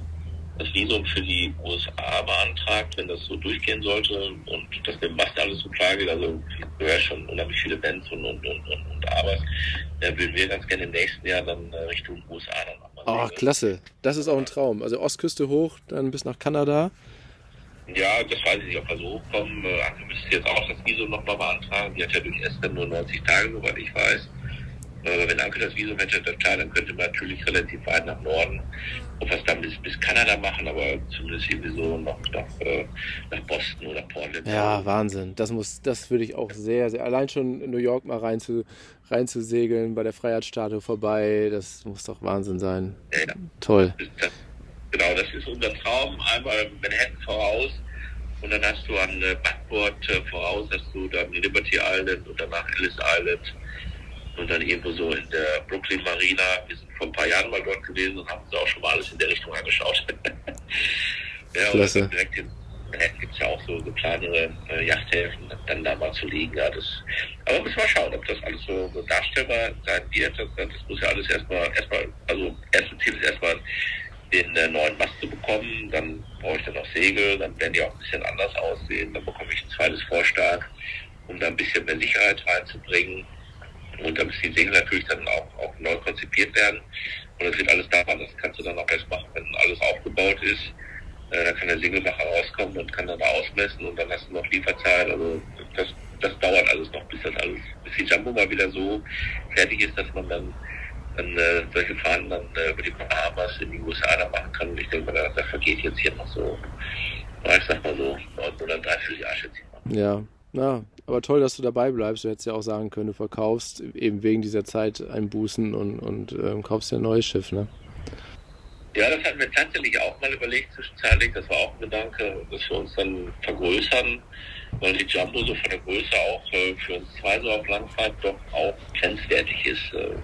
das Visum für die USA beantragt, wenn das so durchgehen sollte und das dem Mast alles so klar geht, also du hörst schon unheimlich viele Bands und, und, und, und, und Arbeit, dann würden wir ganz gerne im nächsten Jahr dann äh, Richtung USA dann nochmal. Oh, sehen. klasse. Das ist auch ein Traum. Also Ostküste hoch, dann bis nach Kanada. Ja, das weiß ich nicht, ob wir so hochkommen. Äh, Anke müsste jetzt auch das Visum nochmal beantragen. Die hat ja durch Estland nur 90 Tage, soweit ich weiß. Aber wenn Anke das Visum hätte, dann könnte man natürlich relativ weit nach Norden ob wir es dann bis, bis Kanada machen, aber zumindest irgendwie so noch nach, äh, nach Boston oder Portland. Ja, Wahnsinn. Das muss, das würde ich auch sehr, sehr, allein schon in New York mal rein zu, rein zu segeln, bei der Freiheitsstatue vorbei, das muss doch Wahnsinn sein. Ja, ja. Toll. Das, genau, das ist unser Traum. Einmal Manhattan voraus und dann hast du an äh, Backboard äh, voraus, hast du dann Liberty Island und danach Ellis Island und dann irgendwo so in der Brooklyn Marina. Wir sind vor ein paar Jahren mal dort gewesen und haben uns auch schon mal alles in der Richtung angeschaut. <laughs> ja, Klasse. und direkt in Manhattan gibt es ja auch so, so kleinere äh, Yachthäfen, dann da mal zu liegen. Ja, das, aber müssen wir schauen, ob das alles so, so darstellbar sein wird. Das, das muss ja alles erstmal, erstmal, also erstes Ziel ist erstmal den äh, neuen Mast zu bekommen, dann brauche ich dann noch Segel, dann werden die auch ein bisschen anders aussehen, dann bekomme ich ein zweites Vorstark, um da ein bisschen mehr Sicherheit reinzubringen. Und da müssen die Segel natürlich dann auch, auch neu konzipiert werden. Und das wird alles daran, das kannst du dann auch erst machen, wenn alles aufgebaut ist. Äh, da kann der Segelmacher rauskommen und kann dann da ausmessen und dann hast du noch Lieferzeit. Also das, das dauert alles noch, bis das alles, bis die Jumbo mal wieder so fertig ist, dass man dann, dann äh, solche Fahnen dann äh, über die Bahamas in die USA da machen kann. Und ich denke mal, da, da vergeht jetzt hier noch so, ich sag mal so, neun oder drei, vier Jahre schätze ich mal. Ja, ja, aber toll, dass du dabei bleibst. Du hättest ja auch sagen können, du verkaufst eben wegen dieser Zeit Bußen und, und ähm, kaufst ja ein neues Schiff, ne? Ja, das hatten wir tatsächlich auch mal überlegt zwischenzeitlich. Das war auch ein Gedanke, dass wir uns dann vergrößern, weil die Jumbo so von der Größe auch äh, für uns zwei so auf Langfahrt doch auch grenzwertig ist. Äh,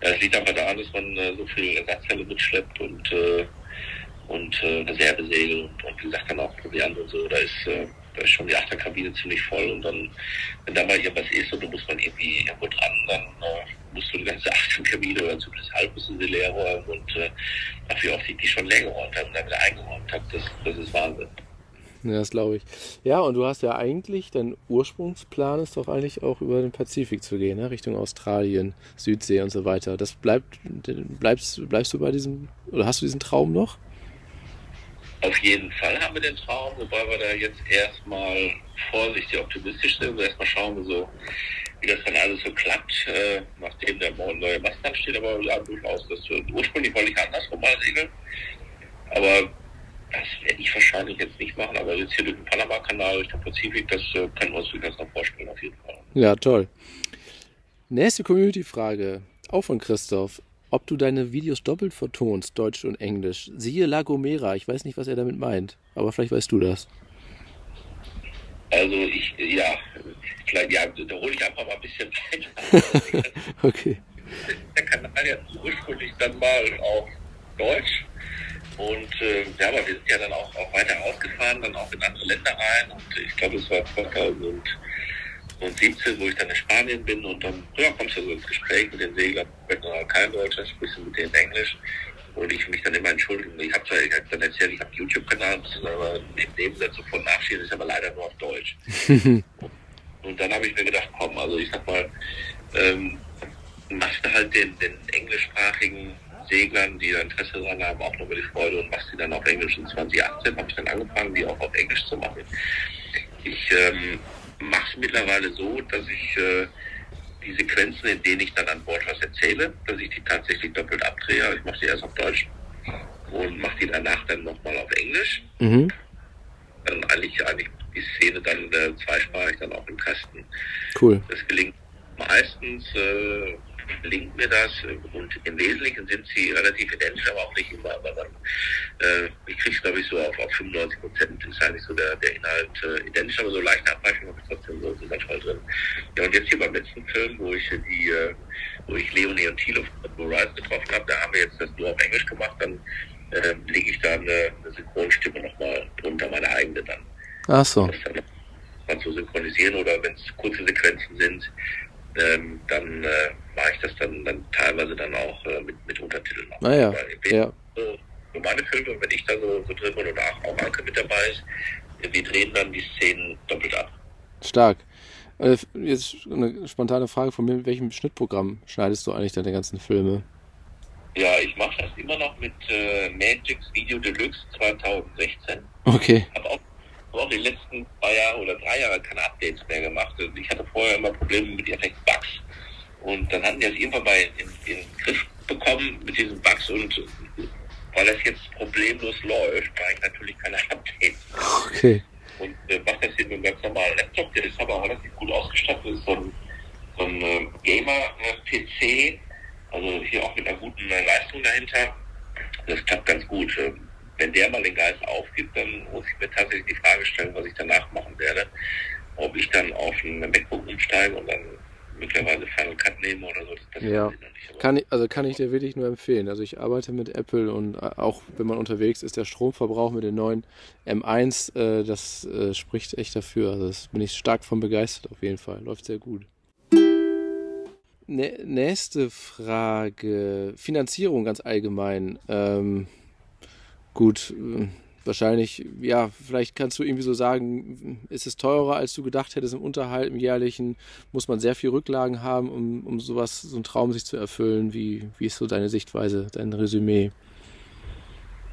das liegt einfach daran, dass man äh, so viel Ersatzteile mitschleppt und, äh, und äh, Reservesegel und, und wie gesagt dann auch Proviant und so. Da ist äh, da ist schon die Achterkabine ziemlich voll und dann, wenn da mal irgendwas ist und du musst man irgendwie irgendwo dran, dann äh, musst du die ganze <laughs> Achterkabine oder zumindest halb müssen sie leer räumen und äh, dafür auch die, die schon leer geräumt haben und dann wieder eingeräumt haben, das, das ist Wahnsinn. Ja, das glaube ich. Ja, und du hast ja eigentlich, dein Ursprungsplan ist doch eigentlich auch über den Pazifik zu gehen, ne? Richtung Australien, Südsee und so weiter. Das bleibt, bleibst, bleibst du bei diesem, oder hast du diesen Traum noch? Auf jeden Fall haben wir den Traum, wobei wir da jetzt erstmal vorsichtig optimistisch sind. Also erstmal schauen wir so, wie das dann alles so klappt, äh, nachdem der neue Mast steht. Aber ja, durchaus, das ursprünglich wollte ich andersrum mal segeln. Aber das werde ich wahrscheinlich jetzt nicht machen. Aber jetzt hier durch den Panama-Kanal, durch den Pazifik, das äh, können wir uns durchaus noch vorstellen, auf jeden Fall. Ja, toll. Nächste Community-Frage, auch von Christoph ob du deine Videos doppelt vertonst, Deutsch und Englisch. Siehe La Gomera. Ich weiß nicht, was er damit meint, aber vielleicht weißt du das. Also ich, ja, vielleicht, ja, da hole ich einfach mal ein bisschen weiter. <laughs> okay. Der Kanal ja ursprünglich dann mal auf Deutsch. Und äh, ja, aber wir sind ja dann auch, auch weiter ausgefahren, dann auch in andere Länder rein. Und ich glaube, es war 2000 und 17, wo ich dann in Spanien bin und dann ja, kommst du so ins Gespräch mit den Seglern, wenn du kein Deutsch, dann sprichst du mit denen Englisch und ich mich dann immer entschuldigen. Ich habe zwar ich hab dann erzählt, ich habe einen YouTube-Kanal, aber neben Nebensatz sofort nachschieben, ist aber leider nur auf Deutsch. <laughs> und dann habe ich mir gedacht, komm, also ich sag mal, ähm, machst du halt den, den englischsprachigen Seglern, die da Interesse daran haben, auch nochmal die Freude und machst die dann auf Englisch. In 2018 habe ich dann angefangen, die auch auf Englisch zu machen. Ich ähm, mache es mittlerweile so, dass ich äh, die Sequenzen, in denen ich dann an Bord was erzähle, dass ich die tatsächlich doppelt abdrehe. Ich mache sie erst auf Deutsch und mache die danach dann nochmal auf Englisch. Mhm. Dann eigentlich, eigentlich die Szene dann äh, zweisprachig dann auch im Kasten. Cool. Das gelingt meistens. Äh, gelingt mir das und im Wesentlichen sind sie relativ identisch, aber auch nicht immer. Aber dann, äh, ich kriege es glaube ich so auf, auf 95 Prozent ist eigentlich so der, der Inhalt äh, identisch, aber so leichte Abweichungen habe ich trotzdem so, so manchmal drin. Ja und jetzt hier beim letzten Film, wo ich die, äh, wo ich Leonie und Thilo von Blue Rise getroffen habe, da haben wir jetzt das nur auf Englisch gemacht, dann äh, lege ich da eine, eine Synchronstimme nochmal drunter, meine eigene dann. Ach so. Das dann mal zu synchronisieren oder wenn es kurze Sequenzen sind, ähm, dann äh, mache ich das dann, dann teilweise dann auch äh, mit, mit Untertiteln. Naja, ah, ja. So, meine Filme, wenn ich da so, so drin bin oder auch, auch Anke mit dabei ist, wir drehen dann die Szenen doppelt ab. Stark. Äh, jetzt eine spontane Frage von mir, mit welchem Schnittprogramm schneidest du eigentlich deine ganzen Filme? Ja, ich mache das immer noch mit äh, Magix Video Deluxe 2016. Okay. Habe auch auch die letzten zwei Jahre oder drei Jahre keine Updates mehr gemacht. Also ich hatte vorher immer Probleme mit Bugs. Und dann hatten die das irgendwann mal in, in den Griff bekommen mit diesen Bugs und weil das jetzt problemlos läuft, mache ich natürlich keine Updates. Okay. Und äh, mache das hier mit einem ganz normalen Laptop, der ist aber auch relativ gut ausgestattet, ist so ein, so ein äh, Gamer-PC, also hier auch mit einer guten äh, Leistung dahinter. Das klappt ganz gut. Ähm, wenn der mal den Geist aufgibt, dann muss ich mir tatsächlich die Frage stellen, was ich danach machen werde. Ob ich dann auf ein MacBook umsteige und dann mittlerweile Final Cut nehme oder so. Das ja. Kann ich, also kann ich dir wirklich nur empfehlen. Also ich arbeite mit Apple und äh, auch wenn man unterwegs ist, der Stromverbrauch mit den neuen M1, äh, das äh, spricht echt dafür. Also das bin ich stark von begeistert auf jeden Fall. Läuft sehr gut. Nächste Frage. Finanzierung ganz allgemein. Ähm, gut, äh, wahrscheinlich, ja, vielleicht kannst du irgendwie so sagen, ist es teurer, als du gedacht hättest im Unterhalt, im jährlichen? Muss man sehr viel Rücklagen haben, um, um sowas, so einen Traum sich zu erfüllen? Wie, wie ist so deine Sichtweise, dein Resümee?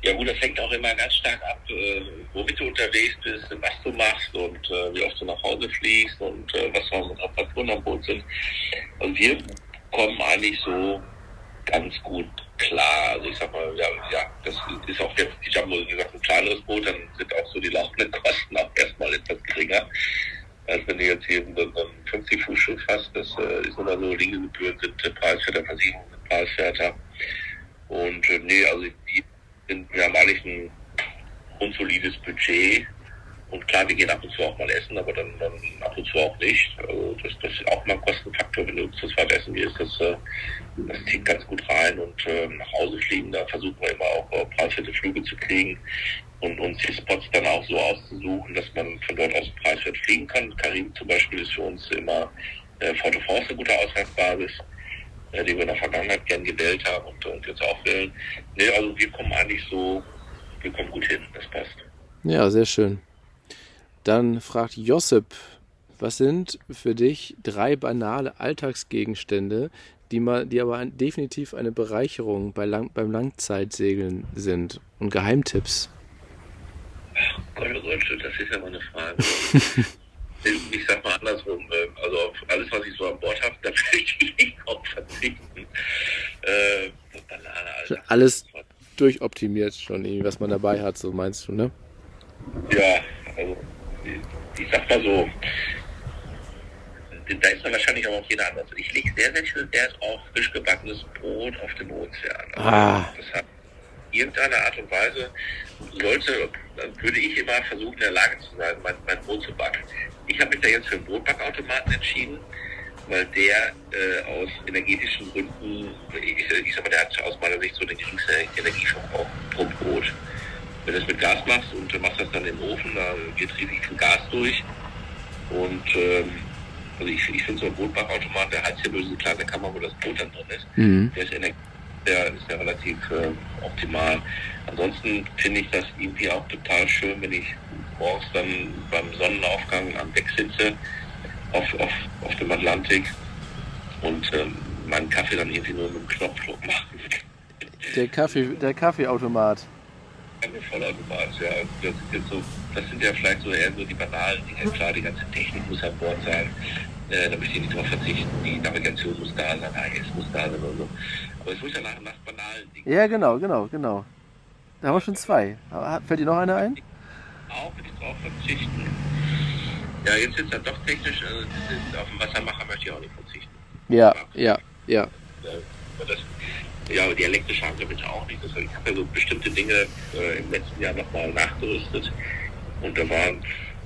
Ja gut, das hängt auch immer ganz stark ab, äh, womit du unterwegs bist, was du machst und äh, wie oft du nach Hause fliegst und äh, was für Reparaturen am Boot sind. Und wir kommen eigentlich so ganz gut klar. Also ich sag mal, ja, ja das ist auch jetzt, ich habe mal gesagt, ein kleineres Boot, dann sind auch so die laufenden Kosten auch erstmal etwas geringer. Als wenn du jetzt hier so ein 50 Fuß Schiff hast, das äh, ist immer so, Liegegebühren sind äh, preiswerter, Versicherungen sind preiswerter. Und äh, nee, also die sind, wir haben eigentlich ein unsolides Budget und klar, wir gehen ab und zu auch mal essen, aber dann, dann ab und zu auch nicht. Also das, das ist auch mal ein Kostenfaktor, wenn du zu zweit essen gehst. Das, äh, das zieht ganz gut rein und äh, nach Hause fliegen, da versuchen wir immer auch äh, preiswerte Flüge zu kriegen und uns die Spots dann auch so auszusuchen, dass man von dort aus preiswert fliegen kann. Karim zum Beispiel ist für uns immer äh, Fort de France eine gute Ausgangsbasis, äh, die wir in der Vergangenheit gern gewählt haben und, und jetzt auch wählen. Nee, also wir kommen eigentlich so, wir kommen gut hin, das passt. Ja, sehr schön. Dann fragt Josip, was sind für dich drei banale Alltagsgegenstände, die, mal, die aber definitiv eine Bereicherung bei Lang, beim Langzeitsegeln sind und Geheimtipps? Gott, oh Gott, das ist ja mal eine Frage. <laughs> ich sag mal andersrum, äh, also auf alles, was ich so an Bord habe, da möchte ich nicht drauf verzichten. Äh, banale Alles durchoptimiert schon, was man dabei hat, so meinst du, ne? Ja, also ich sag mal so, da ist dann wahrscheinlich auch jeder anders. Ich lege sehr, sehr viel Wert auf frisch gebackenes Brot auf dem Ozean. Ah. Das hat irgendeine Art und Weise sollte, würde ich immer versuchen, in der Lage zu sein, mein, mein Brot zu backen. Ich habe mich da jetzt für einen Brotbackautomaten entschieden, weil der äh, aus energetischen Gründen, ich, ich sag mal, der hat aus meiner Sicht so den geringsten Energieverbrauch pro Brot. Wenn du es mit Gas machst und du machst das dann im Ofen, da geht riesig viel Gas durch. Und ähm, Also ich, ich finde so ein Brotbackautomat, der hat ja nur diese kleine Kammer, wo das Brot dann drin ist. Mhm. Der ist Energie der ist ja relativ äh, optimal. Ansonsten finde ich das irgendwie auch total schön, wenn ich morgens dann beim Sonnenaufgang am Deck sitze auf, auf, auf dem Atlantik und ähm, meinen Kaffee dann irgendwie nur mit dem Knopfdruck machen. Der Kaffee, der Kaffeeautomat. Vollautomat, ja. Das, sind so, das sind ja vielleicht so eher so die banalen Dinge. Klar, die ganze Technik muss an Bord sein. Äh, da möchte ich nicht drauf verzichten. Die Navigation muss da sein, AES muss da sein und so. Aber es muss ja nach, nach banalen Dingen. Ja, genau, genau, genau. Da haben wir schon zwei. Fällt dir noch einer ein? Auch will ich drauf verzichten. Ja, jetzt ist er doch technisch, also auf den Wassermacher möchte ich auch nicht verzichten. Ja, ja, ja. ja. Das, ja, aber die elektrische Anker bitte auch nicht. Das, ich habe ja so bestimmte Dinge äh, im letzten Jahr nochmal nachgerüstet. Und da waren,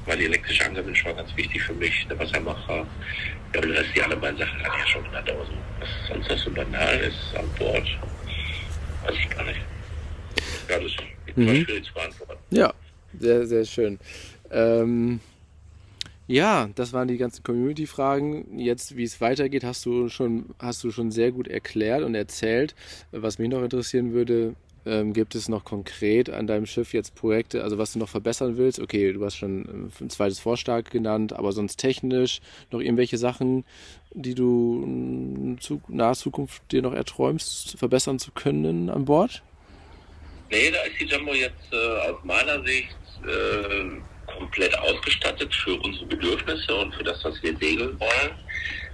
war die elektrische Anker schon ganz wichtig für mich, der Wassermacher. Ja, und Rest, die anderen beiden Sachen hatte ich ja schon genannt. Aber so, was sonst noch so banal ist an Bord, weiß ich gar nicht. Ja, das ist mhm. schwierig zu beantworten. Ja, sehr, sehr schön. Ähm, ja, das waren die ganzen Community-Fragen. Jetzt, wie es weitergeht, hast du schon, hast du schon sehr gut erklärt und erzählt. Was mich noch interessieren würde, ähm, gibt es noch konkret an deinem Schiff jetzt Projekte, also was du noch verbessern willst? Okay, du hast schon ein zweites Vorstark genannt, aber sonst technisch noch irgendwelche Sachen, die du in naher Zukunft dir noch erträumst, verbessern zu können an Bord? Nee, da ist die Jumbo jetzt äh, aus meiner Sicht äh, komplett ausgestattet für unsere Bedürfnisse und für das, was wir segeln wollen.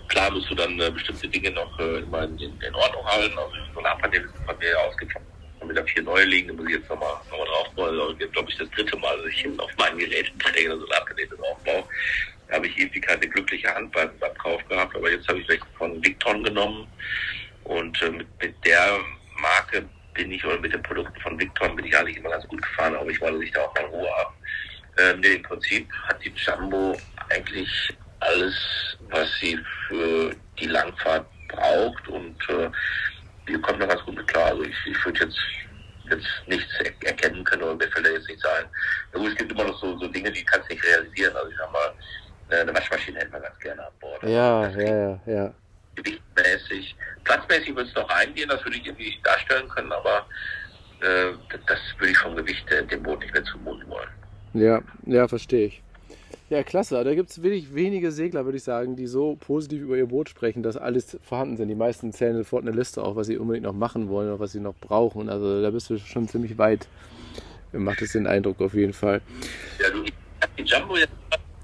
Klar musst du dann äh, bestimmte Dinge noch äh, immer in, in, Ordnung halten. Also die Solarpaneele sind von mir ausgefallen. Und wieder vier neue liegen, da muss ich jetzt nochmal noch mal drauf wollen. Also, glaube ich, das dritte Mal, dass ich auf meinen Geräten träge, Solarpaneele draufbaue. Da habe ich irgendwie keine glückliche Hand beim, beim Kauf gehabt, aber jetzt habe ich welche von Victon genommen. Und äh, mit, mit der Marke bin ich, oder mit den Produkten von Victon bin ich eigentlich immer ganz gut gefahren, aber ich wollte sich da auch mal Ruhe ab. Ähm, nee, im Prinzip hat die Jumbo eigentlich alles, was sie für die Langfahrt braucht und äh, wir kommen da ganz gut mit klar. Also ich, ich würde jetzt jetzt nichts er erkennen können oder mir fällt da jetzt nichts ein. Ja, es gibt immer noch so, so Dinge, die kannst du nicht realisieren. Also ich sag mal, äh, eine Waschmaschine hätten wir ganz gerne an Bord. Ja, ja, ja, ja. Gewichtmäßig, platzmäßig würde es noch eingehen, das würde ich irgendwie darstellen können, aber äh, das würde ich vom Gewicht äh, dem Boot nicht mehr zumuten wollen. Ja, ja, verstehe ich. Ja, klasse. Da gibt es wirklich wenige Segler, würde ich sagen, die so positiv über ihr Boot sprechen, dass alles vorhanden sind. Die meisten zählen sofort eine Liste auf, was sie unbedingt noch machen wollen oder was sie noch brauchen. Also da bist du schon ziemlich weit. Macht es den Eindruck auf jeden Fall. Ja, du, habe die Jumbo jetzt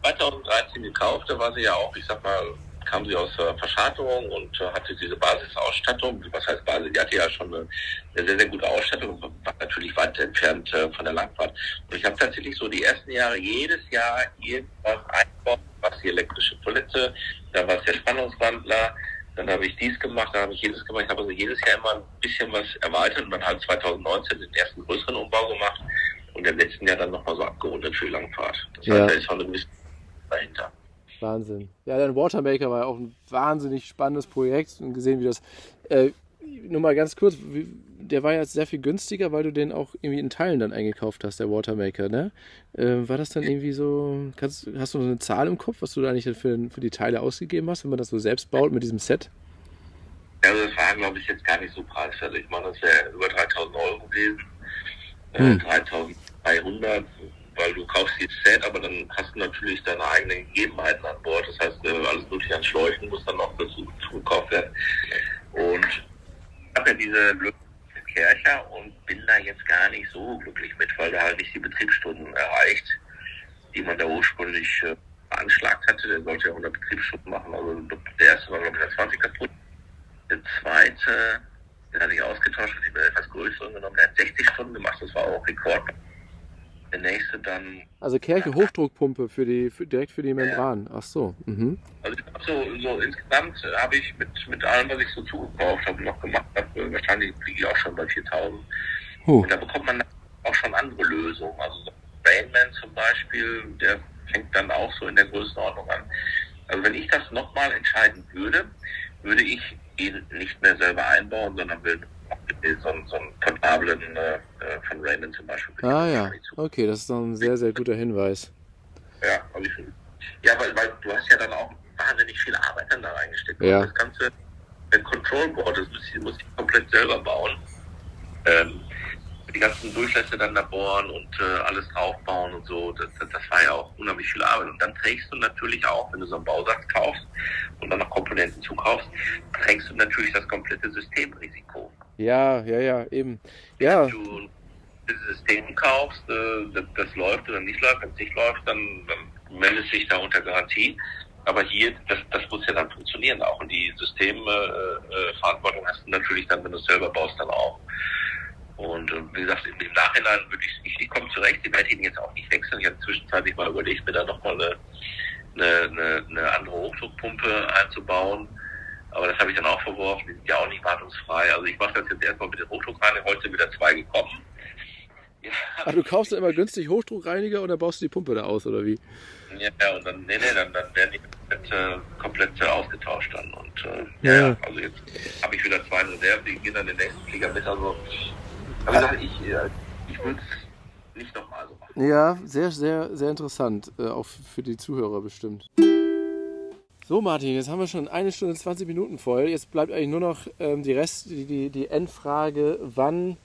2013 gekauft. Da war sie ja auch, ich sag mal, kam sie aus äh, Verscharterung und äh, hatte diese Basisausstattung. Was heißt Basis? Die hatte ja schon eine, eine sehr, sehr gute Ausstattung, war natürlich weit entfernt äh, von der Langfahrt. Und ich habe tatsächlich so die ersten Jahre jedes Jahr irgendwas eingebaut, was die elektrische Toilette, da war es der Spannungswandler, dann habe ich dies gemacht, dann habe ich jedes gemacht. Ich habe also jedes Jahr immer ein bisschen was erweitert und dann halt 2019 den ersten größeren Umbau gemacht und im letzten Jahr dann nochmal so abgerundet für die Langfahrt. Das heißt, ja. da ist schon ein bisschen dahinter. Wahnsinn. Ja, dein Watermaker war ja auch ein wahnsinnig spannendes Projekt und gesehen, wie das. Äh, nur mal ganz kurz, wie, der war jetzt sehr viel günstiger, weil du den auch irgendwie in Teilen dann eingekauft hast, der Watermaker, ne? Äh, war das dann irgendwie so, kannst, hast du eine Zahl im Kopf, was du da eigentlich für, für die Teile ausgegeben hast, wenn man das so selbst baut mit diesem Set? Ja, also das war, glaube ich, jetzt gar nicht so preiswert. Ich meine, das wäre über 3000 Euro gewesen. Äh, hm. 3200 weil du kaufst die Set, aber dann hast du natürlich deine eigenen Gegebenheiten an Bord. Das heißt, äh, alles mögliche an Schläuchen muss dann noch dazu gekauft werden. Und ich habe ja diese Glück Kercher und bin da jetzt gar nicht so glücklich mit, weil der halt nicht die Betriebsstunden erreicht, die man da ursprünglich äh, hatte. Der sollte ja 100 Betriebsstunden machen. Also der erste war, glaube ich, 20 kaputt. Der zweite, den hatte ich ausgetauscht, ich bin etwas größeren genommen. Der hat 60 Stunden gemacht, das war auch Rekord der nächste dann. Also Kerche Hochdruckpumpe für die für, direkt für die Membran. Ach so. Mhm. Also so, so insgesamt habe ich mit, mit allem, was ich so zugekauft habe, noch gemacht habe, wahrscheinlich liege ich auch schon bei 4000. Huh. Und da bekommt man auch schon andere Lösungen. Also so Rainman zum Beispiel, der fängt dann auch so in der Größenordnung an. Also wenn ich das nochmal entscheiden würde, würde ich ihn nicht mehr selber einbauen, sondern würde so, so einen portablen äh, äh, von Raymond zum Beispiel. Ah ja, okay, das ist doch ein sehr, sehr guter Hinweis. Ja, also ich, ja weil, weil du hast ja dann auch wahnsinnig viel Arbeit dann da reingesteckt. Ja. Das ganze ein Control Board, das muss ich, muss ich komplett selber bauen. Ähm, die ganzen Durchlässe dann da bohren und äh, alles draufbauen und so, das, das, das, war ja auch unheimlich viel Arbeit. Und dann trägst du natürlich auch, wenn du so einen Bausatz kaufst und dann noch Komponenten zukaufst, trägst du natürlich das komplette Systemrisiko. Ja, ja, ja, eben. Ja. Wenn du ein System kaufst, äh, das, läuft oder nicht läuft, wenn es nicht läuft, dann, dann meldet sich da unter Garantie. Aber hier, das, das muss ja dann funktionieren auch. Und die Systemverantwortung äh, äh, hast du natürlich dann, wenn du es selber baust, dann auch. Und wie gesagt, im, im Nachhinein würde ich, ich, ich komme zurecht, ich werde ihn jetzt auch nicht wechseln. Ich habe zwischenzeitlich mal überlegt, mir da nochmal eine, eine, eine, eine andere Hochdruckpumpe einzubauen. Aber das habe ich dann auch verworfen, die sind ja auch nicht wartungsfrei. Also ich mache das jetzt erstmal mit den Hochdruckreiniger, heute sind wieder zwei gekommen. Ja. Ach, du kaufst dann immer günstig Hochdruckreiniger oder baust du die Pumpe da aus oder wie? Ja, und dann, nee, nee, dann, dann werden die komplett, äh, komplett ausgetauscht dann. Und äh, ja. ja, also jetzt habe ich wieder zwei in Reserve, die gehen dann den nächsten Flieger mit. Also aber ich, ich, äh, ich würde es nicht nochmal so machen. Ja, sehr, sehr, sehr interessant. Äh, auch für die Zuhörer bestimmt. So, Martin, jetzt haben wir schon eine Stunde 20 Minuten voll. Jetzt bleibt eigentlich nur noch ähm, die Rest, die, die, die Endfrage, wann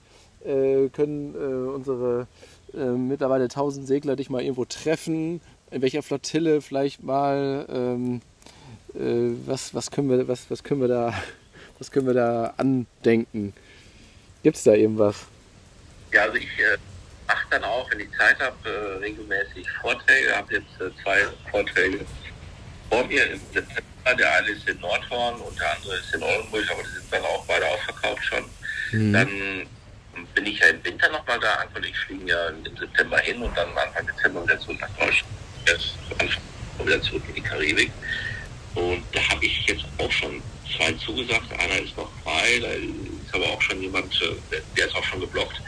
äh, können äh, unsere äh, mittlerweile 1000 Segler dich mal irgendwo treffen? In welcher Flottille vielleicht mal? Ähm, äh, was, was, können wir, was, was, können wir da, <laughs> was können wir da andenken? Gibt es da irgendwas? Ja, also ich äh, mache dann auch, wenn ich Zeit habe, äh, regelmäßig Vorträge. Ich habe jetzt äh, zwei Vorträge vor mir im September. Der eine ist in Nordhorn und der andere ist in Oldenburg, aber die sind dann auch beide ausverkauft schon. Mhm. Dann bin ich ja im Winter nochmal da. Anfang ich fliege ja im September hin und dann Anfang Dezember wieder zurück nach Deutschland. Jetzt wieder zurück in die Karibik. Und da habe ich jetzt auch schon zwei zugesagt. Einer ist noch frei, da ist aber auch schon jemand, äh, der ist auch schon geblockt.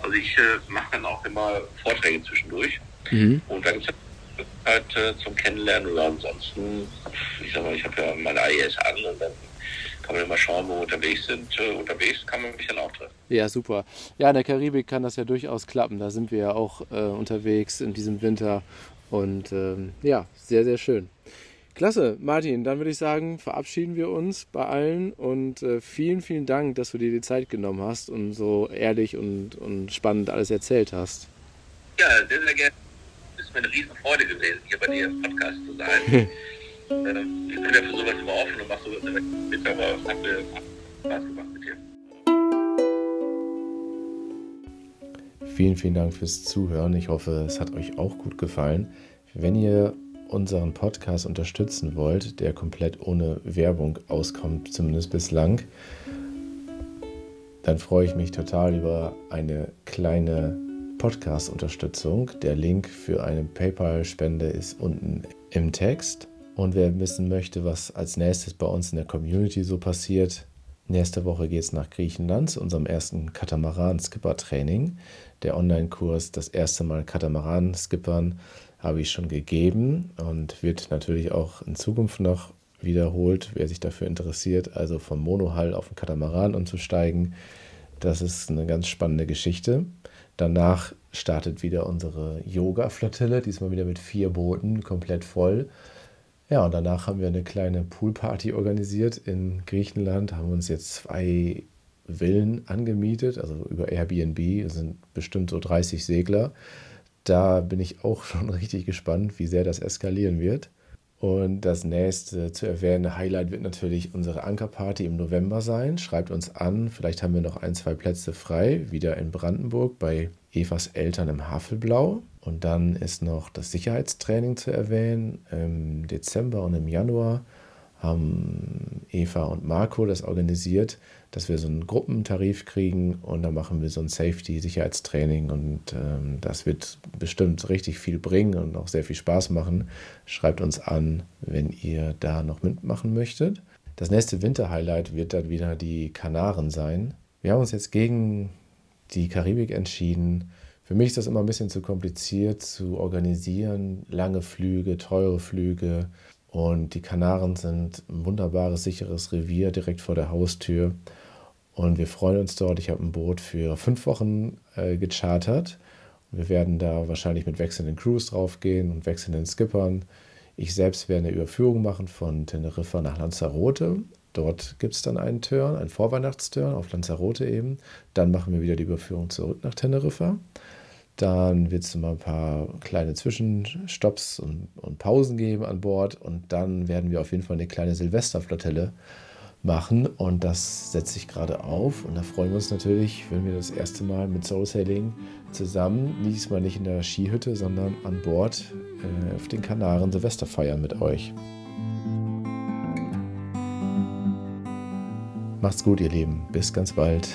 Also ich äh, mache dann auch immer Vorträge zwischendurch. Mhm. Und dann gibt es halt äh, zum Kennenlernen oder ansonsten, ich sag mal, ich habe ja meine AES an und dann kann man immer schauen, wo wir unterwegs sind. Äh, unterwegs kann man mich dann auch treffen. Ja, super. Ja, in der Karibik kann das ja durchaus klappen. Da sind wir ja auch äh, unterwegs in diesem Winter. Und ähm, ja, sehr, sehr schön. Klasse, Martin, dann würde ich sagen, verabschieden wir uns bei allen und äh, vielen, vielen Dank, dass du dir die Zeit genommen hast und so ehrlich und, und spannend alles erzählt hast. Ja, sehr, sehr gerne. Ist mir eine Riesenfreude gewesen, hier bei dir im Podcast zu sein. <laughs> ähm, ich bin ja für sowas immer offen und mache sowas direkt mit, aber es hat mir Spaß gemacht mit dir. Vielen, vielen Dank fürs Zuhören. Ich hoffe, es hat euch auch gut gefallen. Wenn ihr unseren Podcast unterstützen wollt, der komplett ohne Werbung auskommt, zumindest bislang, dann freue ich mich total über eine kleine Podcast-Unterstützung. Der Link für eine PayPal-Spende ist unten im Text. Und wer wissen möchte, was als nächstes bei uns in der Community so passiert, nächste Woche geht es nach Griechenland zu unserem ersten Katamaran-Skipper-Training. Der Online-Kurs, das erste Mal Katamaran-Skippern, habe ich schon gegeben und wird natürlich auch in Zukunft noch wiederholt, wer sich dafür interessiert, also vom Monohull auf den Katamaran umzusteigen. Das ist eine ganz spannende Geschichte. Danach startet wieder unsere Yoga-Flottille, diesmal wieder mit vier Booten, komplett voll. Ja, und danach haben wir eine kleine Poolparty organisiert in Griechenland, haben uns jetzt zwei Villen angemietet, also über Airbnb, es sind bestimmt so 30 Segler da bin ich auch <laughs> schon richtig gespannt, wie sehr das eskalieren wird. Und das nächste zu erwähnende Highlight wird natürlich unsere Ankerparty im November sein. Schreibt uns an, vielleicht haben wir noch ein, zwei Plätze frei, wieder in Brandenburg bei Evas Eltern im Havelblau. Und dann ist noch das Sicherheitstraining zu erwähnen. Im Dezember und im Januar haben Eva und Marco das organisiert dass wir so einen Gruppentarif kriegen und dann machen wir so ein Safety-Sicherheitstraining und ähm, das wird bestimmt richtig viel bringen und auch sehr viel Spaß machen. Schreibt uns an, wenn ihr da noch mitmachen möchtet. Das nächste Winter-Highlight wird dann wieder die Kanaren sein. Wir haben uns jetzt gegen die Karibik entschieden. Für mich ist das immer ein bisschen zu kompliziert zu organisieren. Lange Flüge, teure Flüge. Und die Kanaren sind ein wunderbares, sicheres Revier direkt vor der Haustür. Und wir freuen uns dort. Ich habe ein Boot für fünf Wochen äh, gechartert. Wir werden da wahrscheinlich mit wechselnden Crews draufgehen und wechselnden Skippern. Ich selbst werde eine Überführung machen von Teneriffa nach Lanzarote. Dort gibt es dann einen Turn, einen Vorweihnachtsturn auf Lanzarote eben. Dann machen wir wieder die Überführung zurück nach Teneriffa. Dann wird es mal ein paar kleine Zwischenstopps und, und, Pausen geben an Bord. Und dann werden wir auf jeden Fall eine kleine Silvesterflotille machen. Und das setzt sich gerade auf. Und da freuen wir uns natürlich, wenn wir das erste Mal mit Soul Sailing zusammen, diesmal nicht in der Skihütte, sondern an Bord äh, auf den Kanaren Silvester feiern mit euch. Macht's gut, ihr Lieben. Bis ganz bald.